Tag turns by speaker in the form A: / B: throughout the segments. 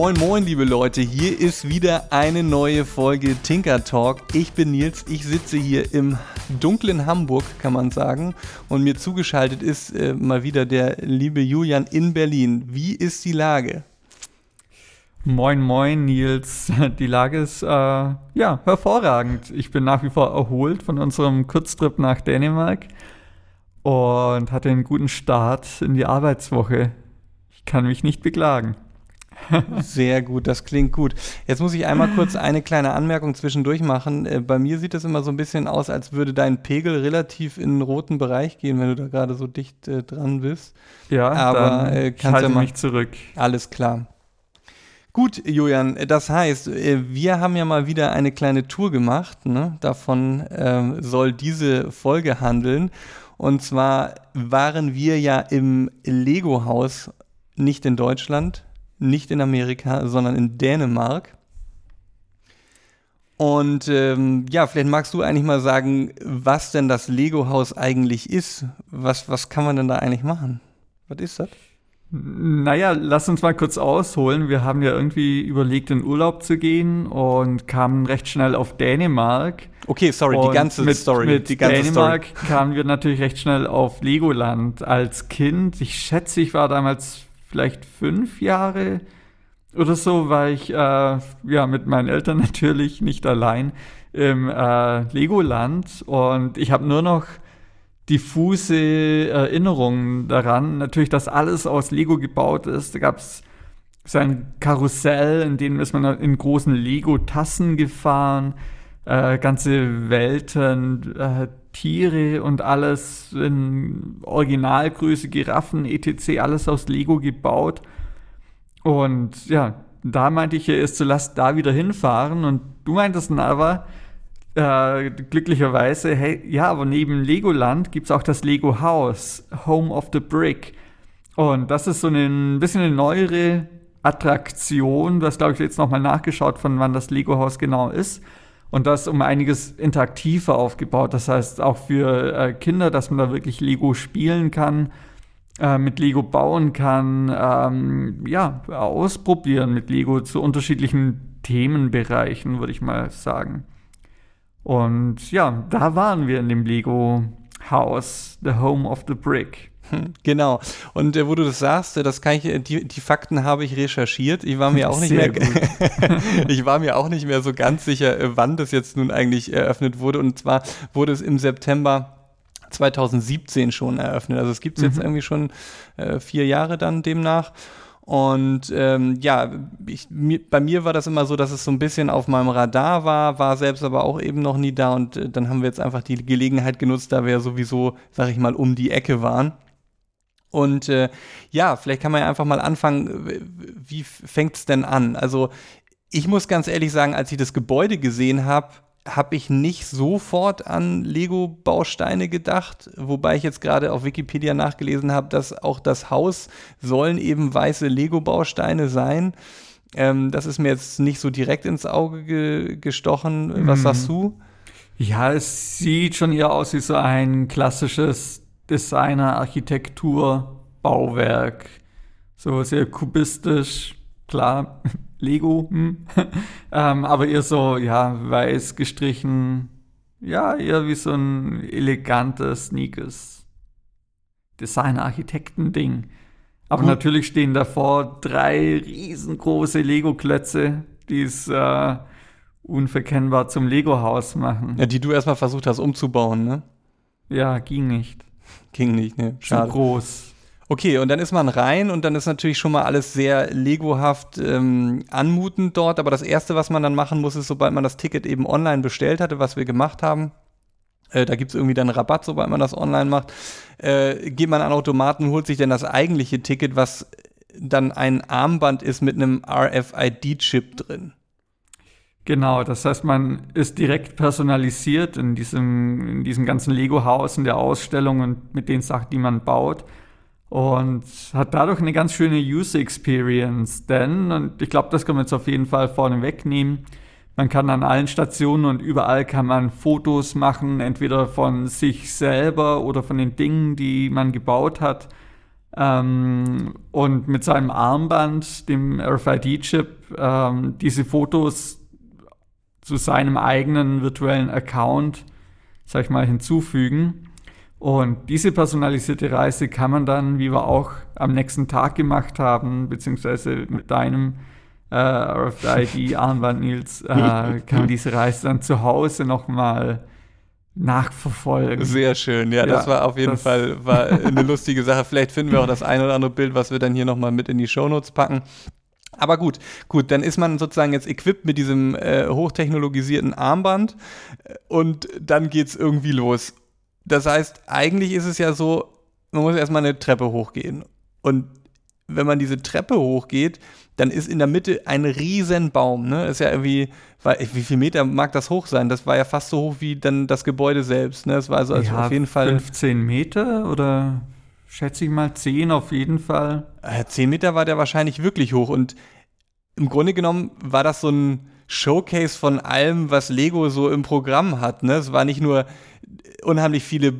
A: Moin, moin, liebe Leute. Hier ist wieder eine neue Folge Tinker Talk. Ich bin Nils. Ich sitze hier im dunklen Hamburg, kann man sagen. Und mir zugeschaltet ist äh, mal wieder der liebe Julian in Berlin. Wie ist die Lage?
B: Moin, moin, Nils. Die Lage ist äh, ja hervorragend. Ich bin nach wie vor erholt von unserem Kurztrip nach Dänemark und hatte einen guten Start in die Arbeitswoche. Ich kann mich nicht beklagen.
A: Sehr gut, das klingt gut. Jetzt muss ich einmal kurz eine kleine Anmerkung zwischendurch machen. Äh, bei mir sieht es immer so ein bisschen aus, als würde dein Pegel relativ in den roten Bereich gehen, wenn du da gerade so dicht äh, dran bist.
B: Ja,
A: aber äh,
B: ich
A: kannst
B: halte
A: ja mal.
B: mich zurück.
A: Alles klar. Gut, Julian, das heißt, äh, wir haben ja mal wieder eine kleine Tour gemacht. Ne? Davon ähm, soll diese Folge handeln. Und zwar waren wir ja im Lego-Haus, nicht in Deutschland, nicht in Amerika, sondern in Dänemark. Und ähm, ja, vielleicht magst du eigentlich mal sagen, was denn das Lego-Haus eigentlich ist. Was, was kann man denn da eigentlich machen? Was ist das?
B: Naja, lass uns mal kurz ausholen. Wir haben ja irgendwie überlegt, in Urlaub zu gehen und kamen recht schnell auf Dänemark.
A: Okay, sorry,
B: und
A: die ganze
B: mit,
A: Story.
B: Mit
A: die ganze
B: Dänemark
A: Story.
B: kamen wir natürlich recht schnell auf Legoland als Kind. Ich schätze, ich war damals vielleicht fünf Jahre oder so, war ich äh, ja mit meinen Eltern natürlich nicht allein im äh, Legoland und ich habe nur noch diffuse Erinnerungen daran. Natürlich, dass alles aus Lego gebaut ist. Da gab es so ein Karussell, in dem ist man in großen Lego-Tassen gefahren, äh, ganze Welten, äh, Tiere und alles in Originalgröße, Giraffen, etc., alles aus Lego gebaut. Und ja, da meinte ich, es zu lasst da wieder hinfahren. Und du meintest dann aber, äh, glücklicherweise, hey, ja, aber neben Legoland gibt es auch das Lego Haus, Home of the Brick. Und das ist so ein bisschen eine neuere Attraktion. Du hast, glaube ich, jetzt nochmal nachgeschaut, von wann das Lego Haus genau ist. Und das um einiges interaktiver aufgebaut. Das heißt, auch für äh, Kinder, dass man da wirklich Lego spielen kann, äh, mit Lego bauen kann, ähm, ja, ausprobieren mit Lego zu unterschiedlichen Themenbereichen, würde ich mal sagen. Und ja, da waren wir in dem Lego Haus, the Home of the Brick.
A: Genau. Und äh, wo du das sagst, äh, das kann ich, äh, die, die Fakten habe ich recherchiert. Ich war mir auch nicht
B: Sehr
A: mehr, ich war mir auch nicht mehr so ganz sicher, äh, wann das jetzt nun eigentlich eröffnet wurde. Und zwar wurde es im September 2017 schon eröffnet. Also es gibt es jetzt
B: Mhm.
A: irgendwie schon äh, vier Jahre dann demnach. Und ähm, ja, ich, mir, bei mir war das immer so, dass es so ein bisschen auf meinem Radar war, war selbst aber auch eben noch nie da. Und äh, dann haben wir jetzt einfach die Gelegenheit genutzt, da wir ja sowieso, sag ich mal, um die Ecke waren. Und äh, ja, vielleicht kann man ja einfach mal anfangen, wie fängt es denn an? Also ich muss ganz ehrlich sagen, als ich das Gebäude gesehen habe, habe ich nicht sofort an Lego-Bausteine gedacht, wobei ich jetzt gerade auf Wikipedia nachgelesen habe, dass auch das Haus sollen eben weiße Lego-Bausteine sein. Ähm, das ist mir jetzt nicht so direkt ins Auge ge gestochen. Was
B: Mhm.
A: sagst du?
B: Ja, es sieht schon eher aus wie so ein klassisches Designer-Architektur-Bauwerk. So sehr kubistisch, klar, Lego, hm. ähm, aber eher so, ja, weiß gestrichen. Ja, eher wie so ein elegantes, sneakes Designer-Architekten-Ding. Aber
A: Gut.
B: natürlich stehen davor drei riesengroße Lego-Klötze, die es äh, unverkennbar zum Lego-Haus machen.
A: Ja, die du erstmal versucht hast umzubauen, ne?
B: Ja, ging nicht.
A: Ging nicht, ne?
B: Zu
A: Schade.
B: groß.
A: Okay, und dann ist man rein und dann ist natürlich schon mal alles sehr legohaft ähm, anmutend dort. Aber das Erste, was man dann machen muss, ist, sobald man das Ticket eben online bestellt hatte, was wir gemacht haben, äh, da gibt es irgendwie dann Rabatt, sobald man das online macht, äh, geht man an Automaten holt sich dann das eigentliche Ticket, was dann ein Armband ist mit einem RFID-Chip drin.
B: Genau, das heißt, man ist direkt personalisiert in diesem, in diesem ganzen Lego-Haus, in der Ausstellung und mit den Sachen, die man baut. Und hat dadurch eine ganz schöne User Experience, denn, und ich glaube, das können wir jetzt auf jeden Fall vorne wegnehmen, man kann an allen Stationen und überall kann man Fotos machen, entweder von sich selber oder von den Dingen, die man gebaut hat. Ähm, und mit seinem Armband, dem RFID-Chip, ähm, diese Fotos zu seinem eigenen virtuellen Account, sag ich mal, hinzufügen. Und diese personalisierte Reise kann man dann, wie wir auch am nächsten Tag gemacht haben, beziehungsweise mit deinem äh, RFID-Armband, Nils, äh, kann man diese Reise dann zu Hause nochmal nachverfolgen.
A: Sehr schön, ja, ja das war auf jeden Fall war eine lustige Sache. Vielleicht finden wir auch das ein oder andere Bild, was wir dann hier nochmal mit in die Shownotes packen. Aber gut, gut, dann ist man sozusagen jetzt equipped mit diesem äh, hochtechnologisierten Armband äh, und dann geht es irgendwie los. Das heißt, eigentlich ist es ja so, man muss erstmal eine Treppe hochgehen. Und wenn man diese Treppe hochgeht, dann ist in der Mitte ein riesen Baum. Ne? Ist ja irgendwie, wie viel Meter mag das hoch sein? Das war ja fast so hoch wie dann das Gebäude selbst. Ne? Das war also, also
B: ja,
A: auf jeden Fall.
B: 15 Meter oder schätze ich mal 10 auf jeden Fall.
A: 10 äh, Meter war der wahrscheinlich wirklich hoch. Und im Grunde genommen war das so ein Showcase von allem, was Lego so im Programm hat. Ne? Es war nicht nur unheimlich viele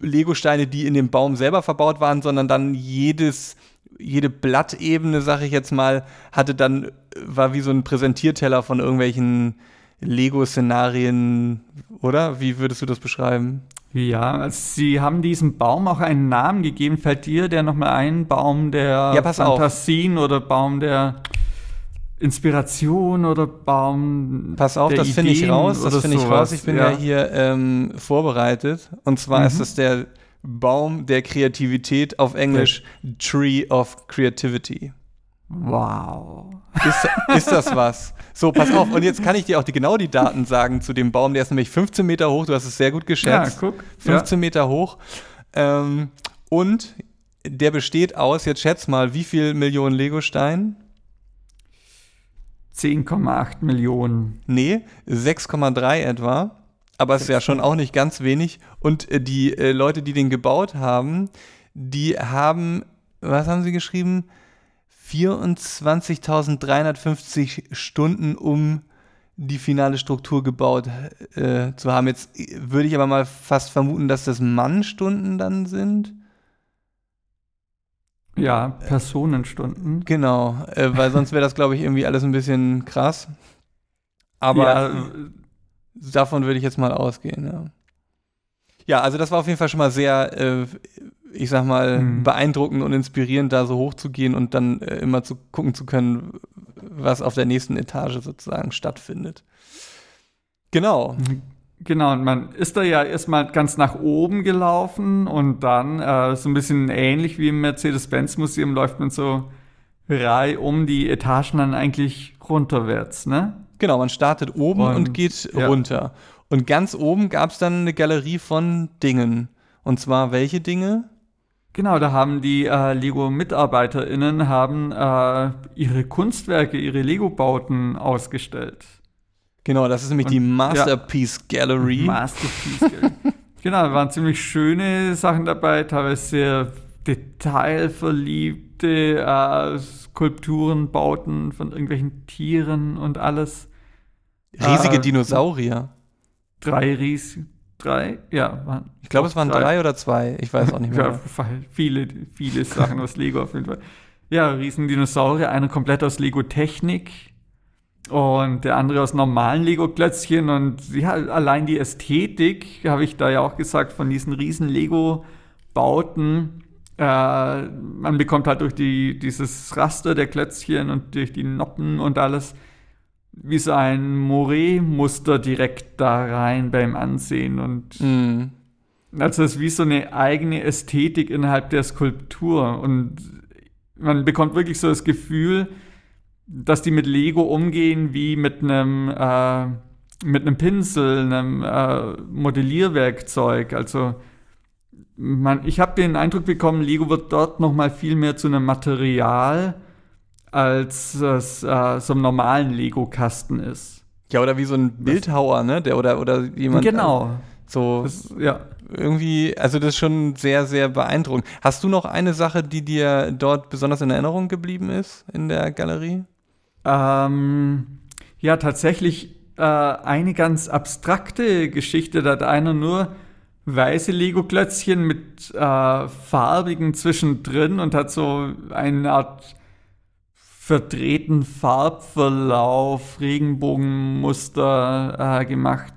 A: Lego-Steine, die in dem Baum selber verbaut waren, sondern dann jedes, jede Blattebene, sag ich jetzt mal, hatte dann, war wie so ein Präsentierteller von irgendwelchen Lego-Szenarien, oder? Wie würdest du das beschreiben?
B: Ja, also sie haben diesem Baum auch einen Namen gegeben. Fällt dir der nochmal ein? Baum der
A: ja,
B: Fantasien oder Baum der Inspiration oder Baum.
A: Pass auf, das finde ich raus. Das finde ich raus. Ich bin ja, ja hier ähm, vorbereitet. Und zwar mhm. ist es der Baum der Kreativität auf Englisch. Tree of Creativity.
B: Wow.
A: Ist, ist, das was? So, pass auf. Und jetzt kann ich dir auch die, genau die Daten sagen zu dem Baum. Der ist nämlich 15 Meter hoch. Du hast es sehr gut geschätzt.
B: Ja, guck.
A: 15 ja. Meter hoch. Ähm, und der besteht aus, jetzt schätz mal, wie viel Millionen Lego-Steinen?
B: 10,8 Millionen.
A: Nee, 6,3 etwa. Aber es ist ja schon auch nicht ganz wenig. Und äh, die äh, Leute, die den gebaut haben, die haben, was haben sie geschrieben? 24.350 Stunden, um die finale Struktur gebaut äh, zu haben. Jetzt würde ich aber mal fast vermuten, dass das Mannstunden dann sind.
B: Ja, Personenstunden.
A: Genau, äh, weil sonst wäre das, glaube ich, irgendwie alles ein bisschen krass. Aber ja. Davon würde ich jetzt mal ausgehen, ja. Ja, also das war auf jeden Fall schon mal sehr, äh, ich sag mal, mhm. beeindruckend und inspirierend, da so hoch zu gehen und dann äh, immer zu gucken zu können, was auf der nächsten Etage sozusagen stattfindet. Genau. Mhm.
B: Genau, und man ist da ja erstmal ganz nach oben gelaufen und dann äh, so ein bisschen ähnlich wie im Mercedes-Benz-Museum läuft man so Reihe um die Etagen dann eigentlich runterwärts, ne?
A: Genau, man startet oben und, und geht ja. runter. Und ganz oben gab es dann eine Galerie von Dingen. Und zwar welche Dinge?
B: Genau, da haben die äh, Lego-MitarbeiterInnen haben äh, ihre Kunstwerke, ihre Lego-Bauten ausgestellt.
A: Genau, das ist nämlich und, die Masterpiece ja, Gallery.
B: Masterpiece Gallery. genau, da waren ziemlich schöne Sachen dabei, teilweise sehr detailverliebte äh, Skulpturen, Bauten von irgendwelchen Tieren und alles.
A: Riesige äh, Dinosaurier.
B: Drei Ries, drei, ja.
A: Waren ich glaube, es waren drei. drei. oder zwei. Ich weiß auch nicht mehr.
B: ja, viele, viele Sachen aus Lego auf jeden Fall. Ja, riesen Dinosaurier, einer komplett aus Lego Technik und der andere aus normalen Lego-Klötzchen. Und ja, allein die Ästhetik, habe ich da ja auch gesagt, von diesen riesen Lego-Bauten. Äh, man bekommt halt durch die, dieses Raster der Klötzchen und durch die Noppen und alles wie so ein Moret-Muster direkt da rein beim Ansehen. Und mm. also es ist wie so eine eigene Ästhetik innerhalb der Skulptur. Und man bekommt wirklich so das Gefühl, dass die mit Lego umgehen wie mit einem äh, mit einem Pinsel, einem äh, Modellierwerkzeug. Also man, ich habe den Eindruck bekommen, Lego wird dort noch mal viel mehr zu einem Material als es äh, so einem normalen Lego-Kasten ist.
A: Ja, oder wie so ein Bildhauer, ne? Der oder oder jemand.
B: Genau.
A: Äh, so das, ja. Irgendwie, also das ist schon sehr, sehr beeindruckend. Hast du noch eine Sache, die dir dort besonders in Erinnerung geblieben ist in der Galerie?
B: Ähm, ja, tatsächlich äh, eine ganz abstrakte Geschichte. Da hat einer nur weiße Lego-Klötzchen mit äh, farbigen zwischendrin und hat so eine Art verdrehten Farbverlauf, Regenbogenmuster äh, gemacht.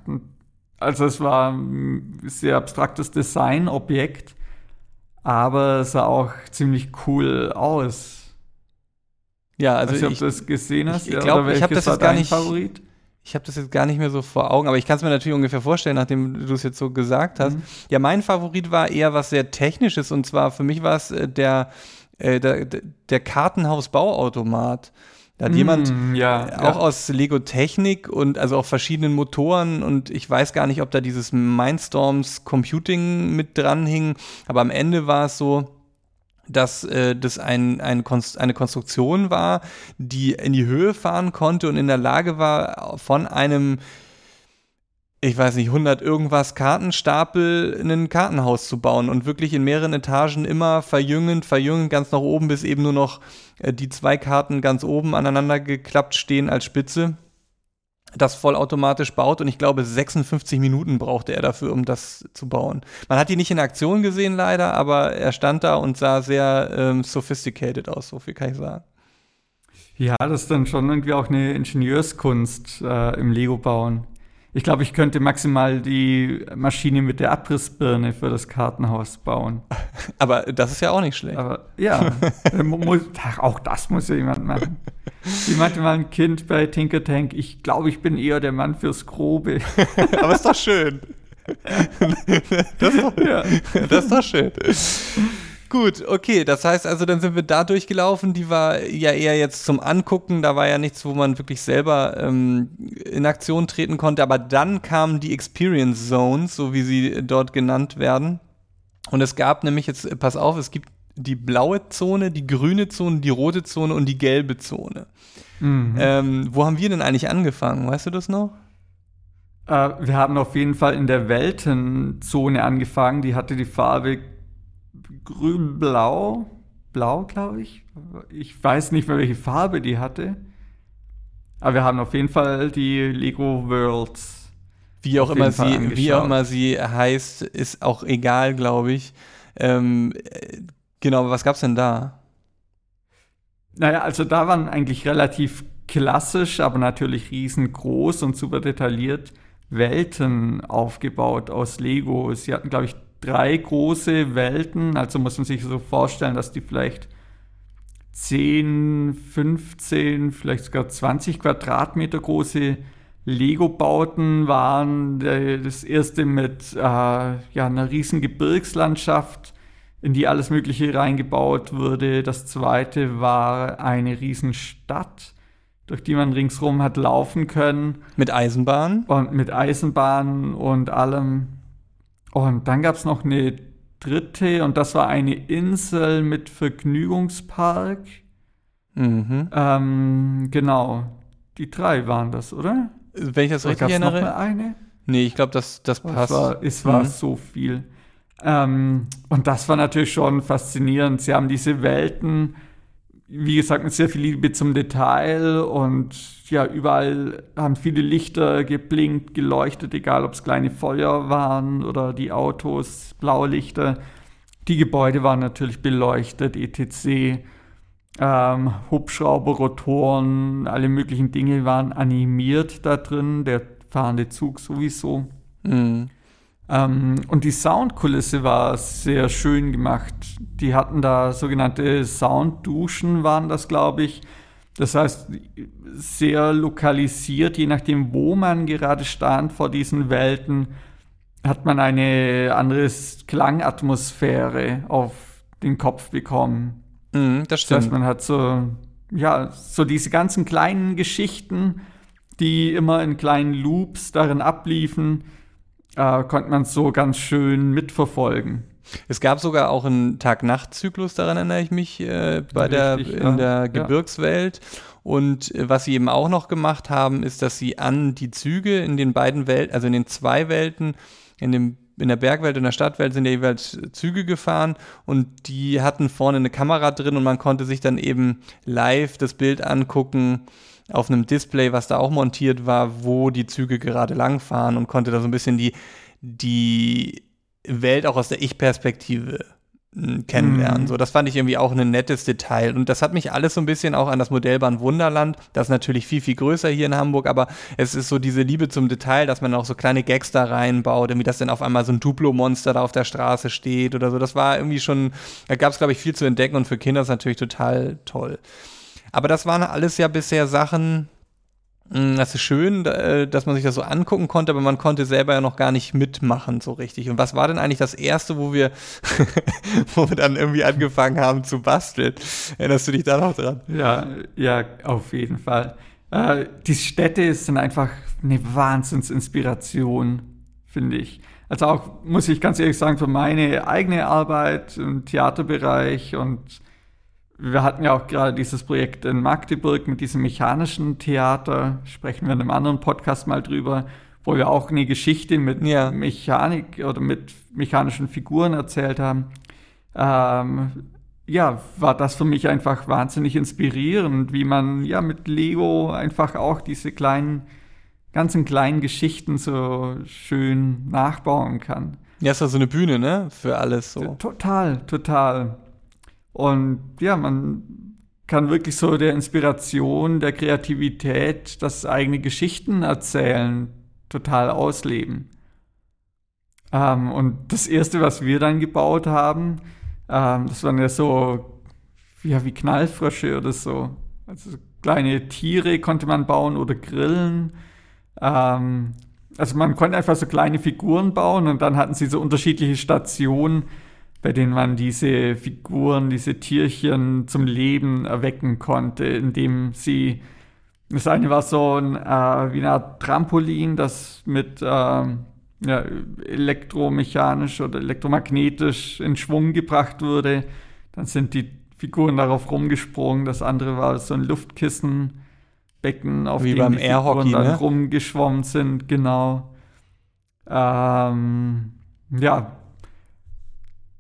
B: Also es war ein sehr abstraktes Designobjekt, aber es sah auch ziemlich cool aus.
A: Ja, also
B: ich, ob
A: ich,
B: du das gesehen hast.
A: ich, ich glaube, ich habe das jetzt gar nicht.
B: Favorit?
A: Ich habe das jetzt gar nicht mehr so vor Augen, aber ich kann es mir natürlich ungefähr vorstellen, nachdem du es jetzt so gesagt hast. Mhm. Ja, mein Favorit war eher was sehr Technisches und zwar für mich war es äh, der äh, der, der Kartenhaus-Bauautomat. Da hat mm, jemand
B: ja,
A: äh, auch ja. aus Lego Technik und also auch verschiedenen Motoren und ich weiß gar nicht, ob da dieses Mindstorms Computing mit dran hing, aber am Ende war es so, dass äh, das ein, ein Konst eine Konstruktion war, die in die Höhe fahren konnte und in der Lage war, von einem ich weiß nicht, 100 irgendwas Kartenstapel in ein Kartenhaus zu bauen und wirklich in mehreren Etagen immer verjüngend, verjüngend, ganz nach oben, bis eben nur noch äh, die zwei Karten ganz oben aneinander geklappt stehen als Spitze. Das vollautomatisch baut und ich glaube 56 Minuten brauchte er dafür, um das zu bauen. Man hat ihn nicht in Aktion gesehen leider, aber er stand da und sah sehr ähm, sophisticated aus, so viel kann ich sagen.
B: Ja, das ist dann schon irgendwie auch eine Ingenieurskunst äh, im Lego bauen. Ich glaube, ich könnte maximal die Maschine mit der Abrissbirne für das Kartenhaus bauen.
A: Aber das ist ja auch nicht schlecht.
B: Aber ja, auch das muss ja jemand machen. Wie meinte mal ein Kind bei Tinker Tank, ich glaube, ich bin eher der Mann fürs Grobe.
A: Aber ist doch schön. Das ist doch, ja. das ist doch schön. Gut, okay, das heißt also, dann sind wir da durchgelaufen. Die war ja eher jetzt zum Angucken, da war ja nichts, wo man wirklich selber ähm, in Aktion treten konnte. Aber dann kamen die Experience Zones, so wie sie dort genannt werden. Und es gab nämlich jetzt, pass auf, es gibt die blaue Zone, die grüne Zone, die rote Zone und die gelbe Zone. Mhm. Ähm, wo haben wir denn eigentlich angefangen? Weißt du das noch?
B: Äh, wir haben auf jeden Fall in der Weltenzone angefangen. Die hatte die Farbe grün-blau. Blau, glaube ich. Ich weiß nicht mehr, welche Farbe die hatte. Aber wir haben auf jeden Fall die Lego Worlds.
A: Wie auch, immer sie, wie auch immer sie heißt, ist auch egal, glaube ich. Ähm, genau, was gab es denn da?
B: Naja, also da waren eigentlich relativ klassisch, aber natürlich riesengroß und super detailliert Welten aufgebaut aus Lego. Sie hatten, glaube ich, drei große Welten. Also muss man sich so vorstellen, dass die vielleicht 10, 15, vielleicht sogar 20 Quadratmeter große Lego-Bauten waren. Das erste mit äh, ja, einer riesen Gebirgslandschaft, in die alles Mögliche reingebaut wurde. Das zweite war eine Riesenstadt, durch die man ringsrum hat laufen können.
A: Mit Eisenbahn?
B: Und mit Eisenbahn und allem. Und dann gab es noch eine dritte und das war eine Insel mit Vergnügungspark. Mhm. Ähm, genau. Die drei waren das, oder?
A: Wenn ich das oder richtig erinnere.
B: Noch eine?
A: Nee, ich glaube, das, das passt.
B: Es war, es war mhm. so viel. Ähm, und das war natürlich schon faszinierend. Sie haben diese Welten wie gesagt, mit sehr viel Liebe zum Detail und ja, überall haben viele Lichter geblinkt, geleuchtet, egal ob es kleine Feuer waren oder die Autos, blaue Lichter. Die Gebäude waren natürlich beleuchtet, etc. Ähm, Hubschrauber, Rotoren, alle möglichen Dinge waren animiert da drin, der fahrende Zug sowieso. Mhm. Ähm, und die Soundkulisse war sehr schön gemacht. Die hatten da sogenannte Soundduschen, waren das, glaube ich. Das heißt, sehr lokalisiert, je nachdem, wo man gerade stand vor diesen Welten, hat man eine andere Klangatmosphäre auf den Kopf bekommen.
A: Mhm, das stimmt. Das
B: heißt, man hat so, ja, so diese ganzen kleinen Geschichten, die immer in kleinen Loops darin abliefen, äh, konnte man es so ganz schön mitverfolgen.
A: Es gab sogar auch einen Tag-Nacht-Zyklus, daran erinnere ich mich, äh, bei Richtig, der, in der Gebirgswelt. Und äh, was sie eben auch noch gemacht haben, ist, dass sie an die Züge in den beiden Welten, also in den zwei Welten, in dem in der Bergwelt und der Stadtwelt sind ja jeweils Züge gefahren und die hatten vorne eine Kamera drin und man konnte sich dann eben live das Bild angucken auf einem Display, was da auch montiert war, wo die Züge gerade langfahren und konnte da so ein bisschen die, die Welt auch aus der Ich-Perspektive kennenlernen. Mhm. So, das fand ich irgendwie auch ein nettes Detail. Und das hat mich alles so ein bisschen auch an das Modellbahn Wunderland. Das ist natürlich viel, viel größer hier in Hamburg, aber es ist so diese Liebe zum Detail, dass man auch so kleine Gags da reinbaut, irgendwie, dass dann auf einmal so ein Duplo-Monster da auf der Straße steht oder so. Das war irgendwie schon, da gab es, glaube ich, viel zu entdecken und für Kinder ist natürlich total toll. Aber das waren alles ja bisher Sachen, hm, das ist schön, äh, dass man sich das so angucken konnte, aber man konnte selber ja noch gar nicht mitmachen so richtig. Und was war denn eigentlich das erste, wo wir, wo wir dann irgendwie angefangen haben zu basteln? Erinnerst du dich da noch dran?
B: Ja, ja, auf jeden Fall. Äh, die Städte sind einfach eine Wahnsinnsinspiration, finde ich. Also auch, muss ich ganz ehrlich sagen, für meine eigene Arbeit im Theaterbereich und wir hatten ja auch gerade dieses Projekt in Magdeburg mit diesem mechanischen Theater, sprechen wir in einem anderen Podcast mal drüber, wo wir auch eine Geschichte mit ja. Mechanik oder mit mechanischen Figuren erzählt haben. Ähm, ja, war das für mich einfach wahnsinnig inspirierend, wie man ja mit Lego einfach auch diese kleinen, ganzen kleinen Geschichten so schön nachbauen kann.
A: Ja, ist ja so eine Bühne, ne? Für alles so.
B: Total, total. Und ja, man kann wirklich so der Inspiration, der Kreativität, das eigene Geschichten erzählen, total ausleben. Ähm, und das erste, was wir dann gebaut haben, ähm, das waren ja so ja, wie Knallfrösche oder so. Also kleine Tiere konnte man bauen oder grillen. Ähm, also man konnte einfach so kleine Figuren bauen und dann hatten sie so unterschiedliche Stationen, bei denen man diese Figuren, diese Tierchen zum Leben erwecken konnte, indem sie, das eine war so ein, äh, wie eine Art Trampolin, das mit äh, ja, elektromechanisch oder elektromagnetisch in Schwung gebracht wurde. Dann sind die Figuren darauf rumgesprungen. Das andere war so ein Luftkissenbecken, auf
A: wie dem die Figuren
B: dann
A: ne?
B: rumgeschwommen sind, genau. Ähm, ja,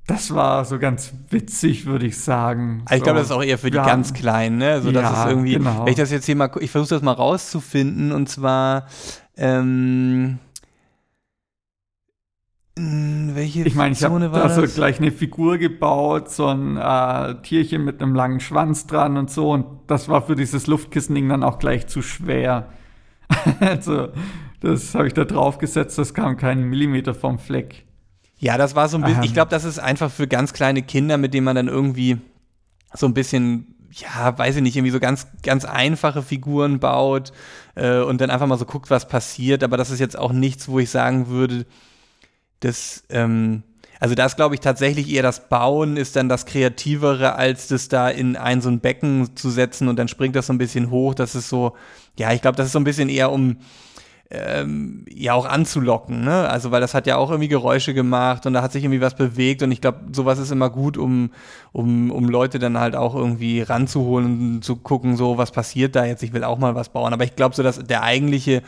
B: das war so ganz witzig, würde ich sagen.
A: Also ich glaube, das ist auch eher für die ja. ganz Kleinen, ne? So, dass ja, es irgendwie, genau. wenn ich das jetzt hier mal, ich versuche das mal rauszufinden und zwar, ähm,
B: hm, welche ich meine, ich habe da so gleich eine Figur gebaut, so ein äh, Tierchen mit einem langen Schwanz dran und so. Und das war für dieses Luftkissen-Ding dann auch gleich zu schwer. also, das habe ich da drauf gesetzt, das kam keinen Millimeter vom Fleck.
A: Ja, das war so ein bisschen, ich glaube, das ist einfach für ganz kleine Kinder, mit denen man dann irgendwie so ein bisschen, ja, weiß ich nicht, irgendwie so ganz, ganz einfache Figuren baut äh, und dann einfach mal so guckt, was passiert. Aber das ist jetzt auch nichts, wo ich sagen würde, dass, ähm, also das glaube ich tatsächlich eher das Bauen ist dann das Kreativere, als das da in ein so ein Becken zu setzen und dann springt das so ein bisschen hoch. Das ist so, ja, ich glaube, das ist so ein bisschen eher um ähm, ja auch anzulocken, ne? Also weil das hat ja auch irgendwie Geräusche gemacht und da hat sich irgendwie was bewegt und ich glaube, sowas ist immer gut, um, um, um Leute dann halt auch irgendwie ranzuholen und zu gucken, so was passiert da jetzt, ich will auch mal was bauen. Aber ich glaube so, dass der eigentliche,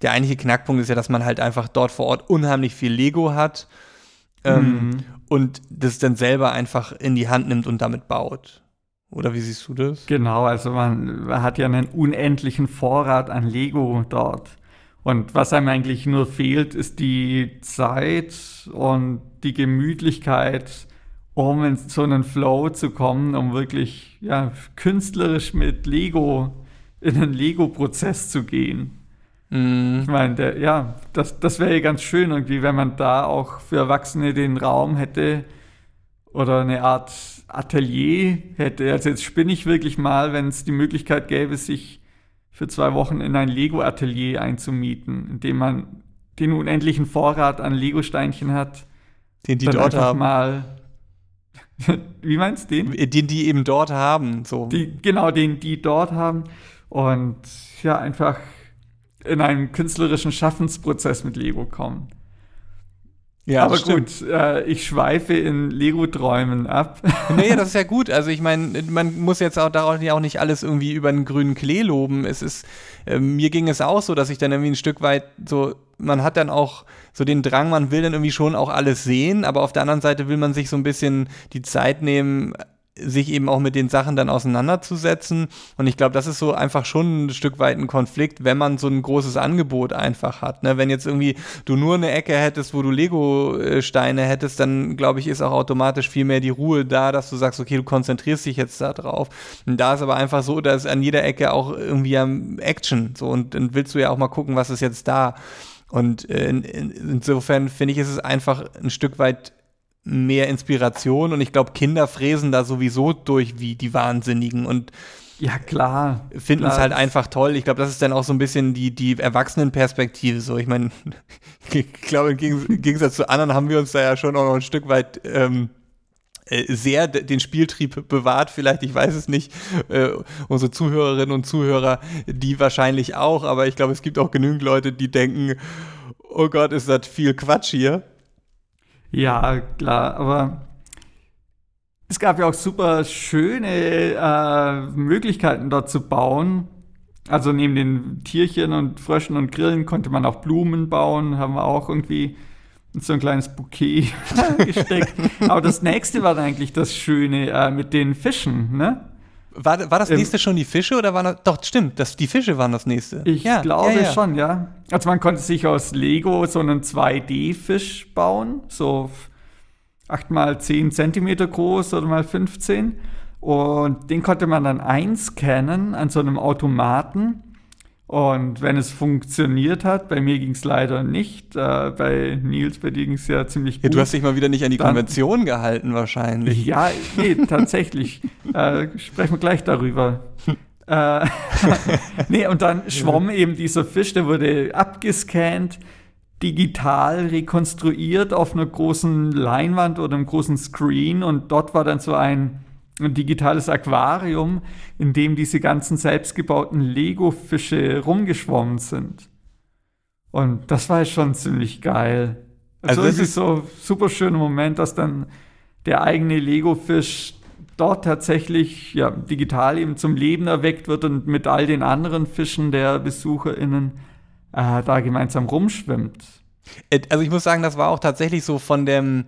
A: der eigentliche Knackpunkt ist ja, dass man halt einfach dort vor Ort unheimlich viel Lego hat ähm, mhm. und das dann selber einfach in die Hand nimmt und damit baut. Oder wie siehst du das?
B: Genau, also man, man hat ja einen unendlichen Vorrat an Lego dort. Und was einem eigentlich nur fehlt, ist die Zeit und die Gemütlichkeit, um in so einen Flow zu kommen, um wirklich ja, künstlerisch mit Lego in einen Lego-Prozess zu gehen. Mm. Ich meine, ja, das, das wäre ja ganz schön irgendwie, wenn man da auch für Erwachsene den Raum hätte oder eine Art Atelier hätte. Also jetzt spinne ich wirklich mal, wenn es die Möglichkeit gäbe, sich für zwei Wochen in ein Lego-Atelier einzumieten, in dem man den unendlichen Vorrat an Lego-Steinchen hat.
A: Den die dort haben.
B: Mal Wie meinst du den?
A: Den die eben dort haben. So.
B: Die, genau, den die dort haben. Und ja, einfach in einen künstlerischen Schaffensprozess mit Lego kommen. Ja, aber gut, äh, ich schweife in Lego-Träumen ab.
A: naja, das ist ja gut. Also ich meine, man muss jetzt auch darauf auch nicht alles irgendwie über einen grünen Klee loben. Es ist, äh, mir ging es auch so, dass ich dann irgendwie ein Stück weit so, man hat dann auch so den Drang, man will dann irgendwie schon auch alles sehen, aber auf der anderen Seite will man sich so ein bisschen die Zeit nehmen, sich eben auch mit den Sachen dann auseinanderzusetzen. Und ich glaube, das ist so einfach schon ein Stück weit ein Konflikt, wenn man so ein großes Angebot einfach hat. Ne? Wenn jetzt irgendwie du nur eine Ecke hättest, wo du Lego-Steine hättest, dann glaube ich, ist auch automatisch viel mehr die Ruhe da, dass du sagst, okay, du konzentrierst dich jetzt da drauf. Und da ist aber einfach so, dass an jeder Ecke auch irgendwie Action. So, und dann willst du ja auch mal gucken, was ist jetzt da. Und äh, in, in, insofern finde ich, ist es einfach ein Stück weit mehr Inspiration und ich glaube, Kinder fräsen da sowieso durch wie die Wahnsinnigen und
B: ja, klar.
A: Finden es halt einfach toll. Ich glaube, das ist dann auch so ein bisschen die, die Erwachsenenperspektive. So, ich meine, ich glaube, im Gegensatz zu anderen haben wir uns da ja schon auch noch ein Stück weit ähm, äh, sehr den Spieltrieb bewahrt, vielleicht, ich weiß es nicht. Äh, unsere Zuhörerinnen und Zuhörer, die wahrscheinlich auch, aber ich glaube, es gibt auch genügend Leute, die denken, oh Gott, ist das viel Quatsch hier.
B: Ja, klar, aber es gab ja auch super schöne äh, Möglichkeiten dort zu bauen. Also neben den Tierchen und Fröschen und Grillen konnte man auch Blumen bauen, haben wir auch irgendwie so ein kleines Bouquet gesteckt. Aber das nächste war dann eigentlich das Schöne äh, mit den Fischen, ne?
A: War, war das nächste ähm, schon die Fische oder waren das, doch, stimmt, das, die Fische waren das nächste.
B: Ich ja, glaube ja, ja. schon, ja. Also man konnte sich aus Lego so einen 2D-Fisch bauen, so 8 mal 10 Zentimeter groß oder mal 15. Und den konnte man dann einscannen an so einem Automaten. Und wenn es funktioniert hat, bei mir ging es leider nicht, äh, bei Nils, bei dir ging es ja ziemlich gut. Ja,
A: du hast dich mal wieder nicht an die dann, Konvention gehalten wahrscheinlich.
B: Ja, nee, tatsächlich. äh, sprechen wir gleich darüber. äh, nee, und dann schwamm eben dieser Fisch, der wurde abgescannt, digital rekonstruiert auf einer großen Leinwand oder einem großen Screen und dort war dann so ein ein digitales Aquarium, in dem diese ganzen selbstgebauten Lego-Fische rumgeschwommen sind. Und das war schon ziemlich geil. Also, also es ist so ein super schöner Moment, dass dann der eigene Lego-Fisch dort tatsächlich ja, digital eben zum Leben erweckt wird und mit all den anderen Fischen der BesucherInnen äh, da gemeinsam rumschwimmt.
A: Also ich muss sagen, das war auch tatsächlich so von dem,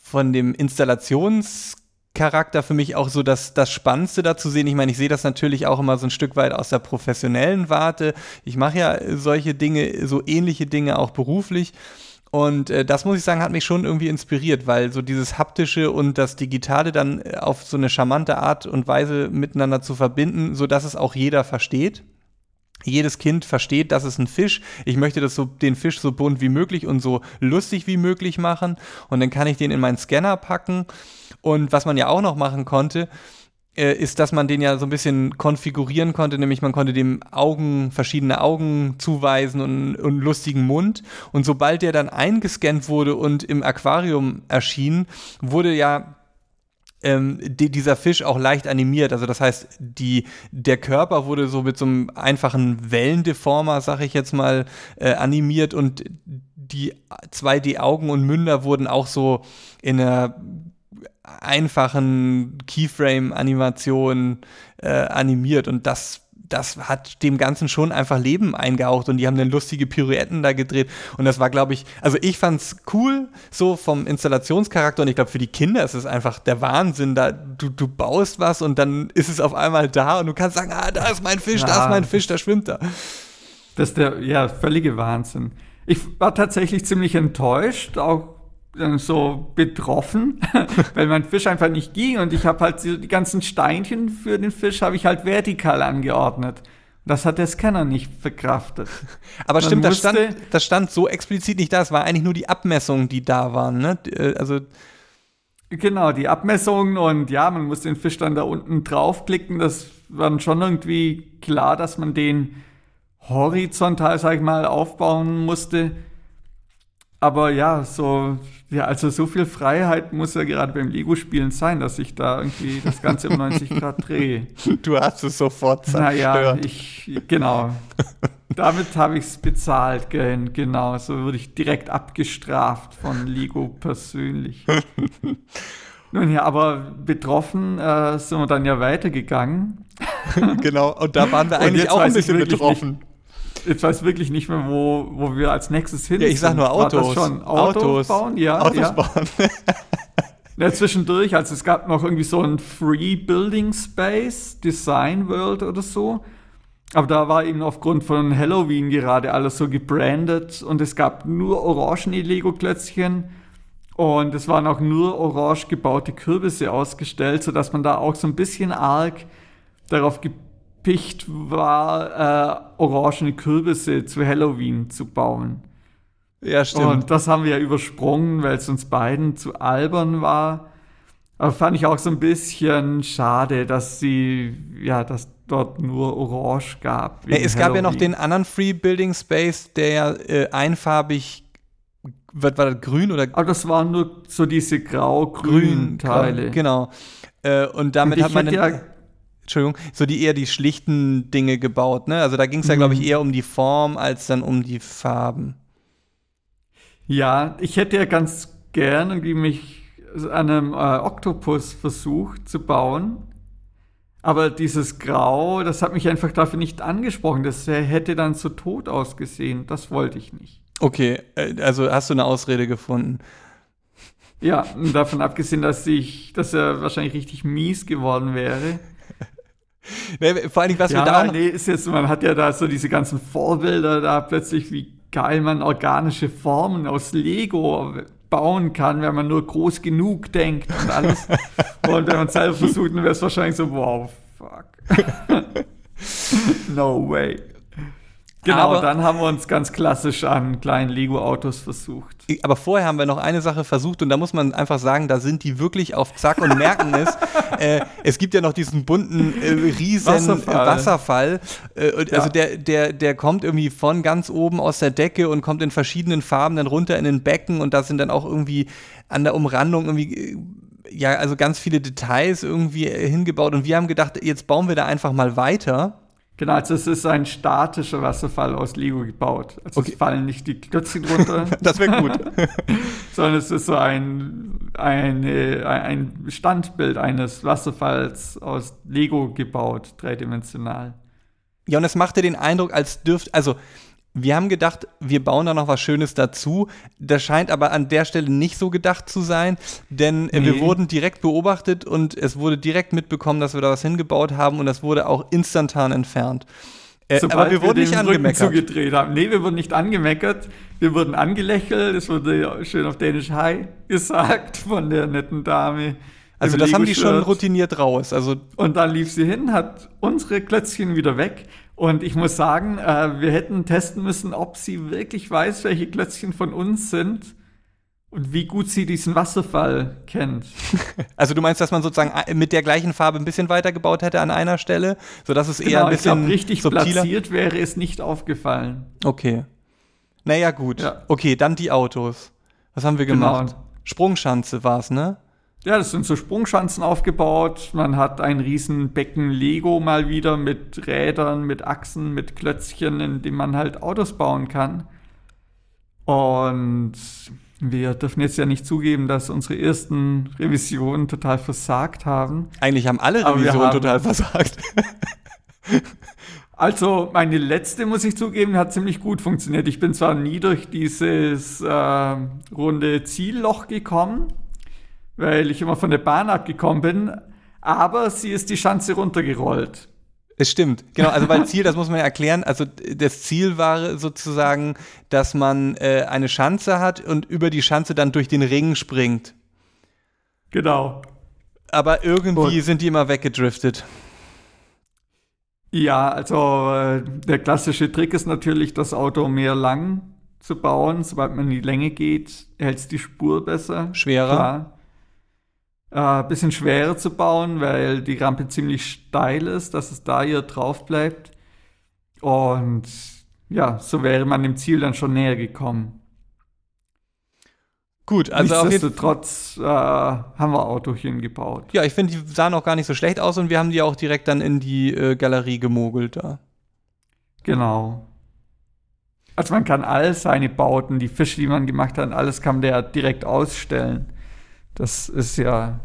A: von dem Installations- Charakter für mich auch so das, das Spannendste da zu sehen. Ich meine, ich sehe das natürlich auch immer so ein Stück weit aus der professionellen Warte. Ich mache ja solche Dinge, so ähnliche Dinge auch beruflich. Und äh, das muss ich sagen, hat mich schon irgendwie inspiriert, weil so dieses haptische und das Digitale dann äh, auf so eine charmante Art und Weise miteinander zu verbinden, sodass es auch jeder versteht. Jedes Kind versteht, das ist ein Fisch. Ich möchte das so, den Fisch so bunt wie möglich und so lustig wie möglich machen. Und dann kann ich den in meinen Scanner packen und was man ja auch noch machen konnte, äh, ist, dass man den ja so ein bisschen konfigurieren konnte, nämlich man konnte dem Augen, verschiedene Augen zuweisen und, und lustigen Mund. Und sobald der dann eingescannt wurde und im Aquarium erschien, wurde ja ähm, die, dieser Fisch auch leicht animiert. Also das heißt, die, der Körper wurde so mit so einem einfachen Wellendeformer, sag ich jetzt mal, äh, animiert und die 2D-Augen und Münder wurden auch so in einer einfachen Keyframe-Animationen äh, animiert und das das hat dem Ganzen schon einfach Leben eingehaucht und die haben dann lustige Pirouetten da gedreht und das war, glaube ich, also ich fand's cool, so vom Installationscharakter und ich glaube für die Kinder ist es einfach der Wahnsinn, da du, du baust was und dann ist es auf einmal da und du kannst sagen, ah, da ist mein Fisch, ja. da ist mein Fisch, da schwimmt da.
B: Das ist der, ja, völlige Wahnsinn. Ich war tatsächlich ziemlich enttäuscht, auch so betroffen, weil mein Fisch einfach nicht ging und ich habe halt die ganzen Steinchen für den Fisch habe ich halt vertikal angeordnet. Das hat der Scanner nicht verkraftet.
A: Aber stimmt, das stand, das stand so explizit nicht da. Es war eigentlich nur die Abmessungen, die da waren. Ne? Äh, also
B: genau, die Abmessungen und ja, man muss den Fisch dann da unten draufklicken. Das war schon irgendwie klar, dass man den horizontal, sag ich mal, aufbauen musste. Aber ja, so ja, also so viel Freiheit muss ja gerade beim Lego-Spielen sein, dass ich da irgendwie das Ganze um 90 Grad drehe.
A: Du hast es sofort zerstört.
B: Naja, ich, genau. Damit habe ich es bezahlt, genau. So wurde ich direkt abgestraft von Lego persönlich. Nun ja, aber betroffen äh, sind wir dann ja weitergegangen.
A: genau, und da waren wir eigentlich auch ein bisschen betroffen
B: jetzt weiß wirklich nicht mehr, wo, wo wir als nächstes hin
A: Ja, ich sag nur Autos.
B: Autos, Autos bauen, ja. Autos ja. bauen. Ja, zwischendurch, also es gab noch irgendwie so ein Free Building Space, Design World oder so. Aber da war eben aufgrund von Halloween gerade alles so gebrandet und es gab nur orangene Lego-Klötzchen und es waren auch nur orange gebaute Kürbisse ausgestellt, sodass man da auch so ein bisschen arg darauf gepicht war, äh, orangene Kürbisse zu Halloween zu bauen.
A: Ja, stimmt.
B: Und das haben wir ja übersprungen, weil es uns beiden zu albern war. Aber fand ich auch so ein bisschen schade, dass sie, ja, dass dort nur Orange gab.
A: Ja, es gab ja noch den anderen Free Building Space, der äh, einfarbig war, war das grün oder?
B: Aber das waren nur so diese grau-grünen Teile.
A: Genau. Äh, und damit
B: Und
A: hat man
B: hätte ja,
A: Entschuldigung, so die eher die schlichten Dinge gebaut, ne? Also da ging es ja, glaube ich,
B: Mhm.
A: eher um die Form als dann um die Farben.
B: ja, ich hätte ja ganz gern irgendwie mich an einem äh, Oktopus versucht zu bauen. Aber dieses Grau, das hat mich einfach dafür nicht angesprochen. Das hätte dann so tot ausgesehen. Das wollte ich nicht.
A: Okay, äh, also hast du eine Ausrede gefunden.
B: Ja, davon abgesehen, dass ich, dass er wahrscheinlich richtig mies geworden wäre.
A: Ne, Vor Dingen, was wir da
B: ja,
A: auch noch,
B: nee, ist jetzt, man hat ja da so diese ganzen Vorbilder da plötzlich, wie geil man organische Formen aus Lego bauen kann, wenn man nur groß genug denkt und alles. und wenn man es selber versucht, dann wäre es wahrscheinlich so, wow, fuck. no way. Genau,
A: Aber-
B: dann haben wir uns ganz klassisch an kleinen Lego-Autos versucht.
A: Aber vorher haben wir noch eine Sache versucht und da muss man einfach sagen, da sind die wirklich auf Zack und merken es. äh, es gibt ja noch diesen bunten äh, riesen
B: Wasserfall.
A: Wasserfall. Äh,
B: Ja.
A: Also der, der, der kommt irgendwie von ganz oben aus der Decke und kommt in verschiedenen Farben dann runter in den Becken und da sind dann auch irgendwie an der Umrandung irgendwie äh, ja, also ganz viele Details irgendwie äh, hingebaut und wir haben gedacht, jetzt bauen wir da einfach mal weiter.
B: Genau, also es ist ein statischer Wasserfall aus Lego gebaut. Also
A: Okay.
B: es fallen nicht die Klötzchen runter,
A: Das wäre gut.
B: sondern es ist so ein, eine, ein Standbild eines Wasserfalls aus Lego gebaut, dreidimensional.
A: Ja, und es machte den Eindruck, als dürft, also wir haben gedacht, wir bauen da noch was Schönes dazu. Das scheint aber an der Stelle nicht so gedacht zu sein, denn äh, wir
B: Nee.
A: wurden direkt beobachtet und es wurde direkt mitbekommen, dass wir da was hingebaut haben und das wurde auch instantan entfernt. Äh, aber wir wurden nicht
B: Rücken
A: angemeckert.
B: zugedreht haben. Nee, wir wurden nicht angemeckert. Wir wurden angelächelt. Es wurde schön auf Dänisch Hi gesagt von der netten Dame.
A: Also das haben die schon routiniert raus. Also
B: Und dann lief sie hin, hat unsere Klötzchen wieder weg. Und ich muss sagen, äh, wir hätten testen müssen, ob sie wirklich weiß, welche Klötzchen von uns sind und wie gut sie diesen Wasserfall kennt.
A: Also du meinst, dass man sozusagen äh, mit der gleichen Farbe ein bisschen weiter gebaut hätte an einer Stelle, sodass es eher ein
B: Genau, ich glaube,
A: bisschen
B: richtig
A: subtiler.
B: platziert wäre es nicht aufgefallen.
A: Okay. Naja, gut.
B: Ja.
A: Okay, dann die Autos. Was haben wir
B: Genau.
A: gemacht? Sprungschanze war's, ne?
B: Ja, das sind so Sprungschanzen aufgebaut. Man hat ein riesen Becken Lego mal wieder mit Rädern, mit Achsen, mit Klötzchen, in dem man halt Autos bauen kann. Und wir dürfen jetzt ja nicht zugeben, dass unsere ersten Revisionen total versagt haben.
A: Eigentlich haben alle Revisionen
B: haben-
A: total versagt.
B: Also meine letzte, muss ich zugeben, hat ziemlich gut funktioniert. Ich bin zwar nie durch dieses äh, runde Zielloch gekommen, weil ich immer von der Bahn abgekommen bin, aber sie ist die Schanze runtergerollt.
A: Es stimmt, genau. Also weil Ziel, das muss man ja erklären. Also das Ziel war sozusagen, dass man äh, eine Schanze hat und über die Schanze dann durch den Ring springt.
B: Genau.
A: Aber irgendwie
B: Und-
A: sind die immer weggedriftet.
B: Ja, also äh, der klassische Trick ist natürlich, das Auto mehr lang zu bauen. Sobald man in die Länge geht, hält es die Spur besser.
A: Schwerer.
B: Klar. Äh, bisschen schwerer zu bauen, weil die Rampe ziemlich steil ist, dass es da hier drauf bleibt. Und ja, so wäre man dem Ziel dann schon näher gekommen.
A: Gut, also.
B: Nichtsdestotrotz äh, haben wir Autochen gebaut.
A: Ja, ich finde, die sahen auch gar nicht so schlecht aus und wir haben die auch direkt dann in die äh, Galerie gemogelt da.
B: Genau. Also man kann all seine Bauten, die Fische, die man gemacht hat, alles kann der direkt ausstellen. Das ist ja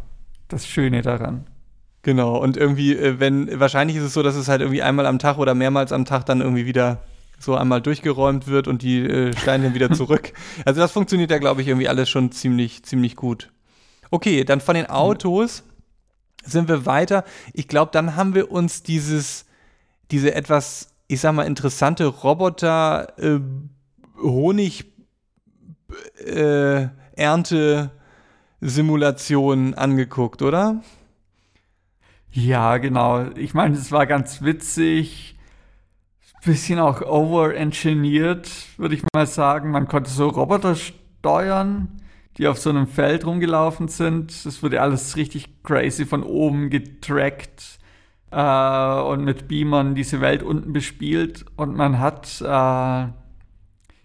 B: das Schöne daran.
A: Genau, und irgendwie, äh, wenn, wahrscheinlich ist es so, dass es halt irgendwie einmal am Tag oder mehrmals am Tag dann irgendwie wieder so einmal durchgeräumt wird und die äh, Steine dann wieder zurück. Also das funktioniert ja, glaube ich, irgendwie alles schon ziemlich, ziemlich gut. Okay, dann von den Autos sind wir weiter. Ich glaube, dann haben wir uns dieses, diese etwas, ich sag mal, interessante Roboter äh, Honig äh, Ernte Simulation angeguckt, oder?
B: Ja, genau. Ich meine, es war ganz witzig. Bisschen auch overengineert, würde ich mal sagen. Man konnte so Roboter steuern, die auf so einem Feld rumgelaufen sind. Das wurde alles richtig crazy von oben getrackt äh, und mit Beamern diese Welt unten bespielt. Und man hat, äh,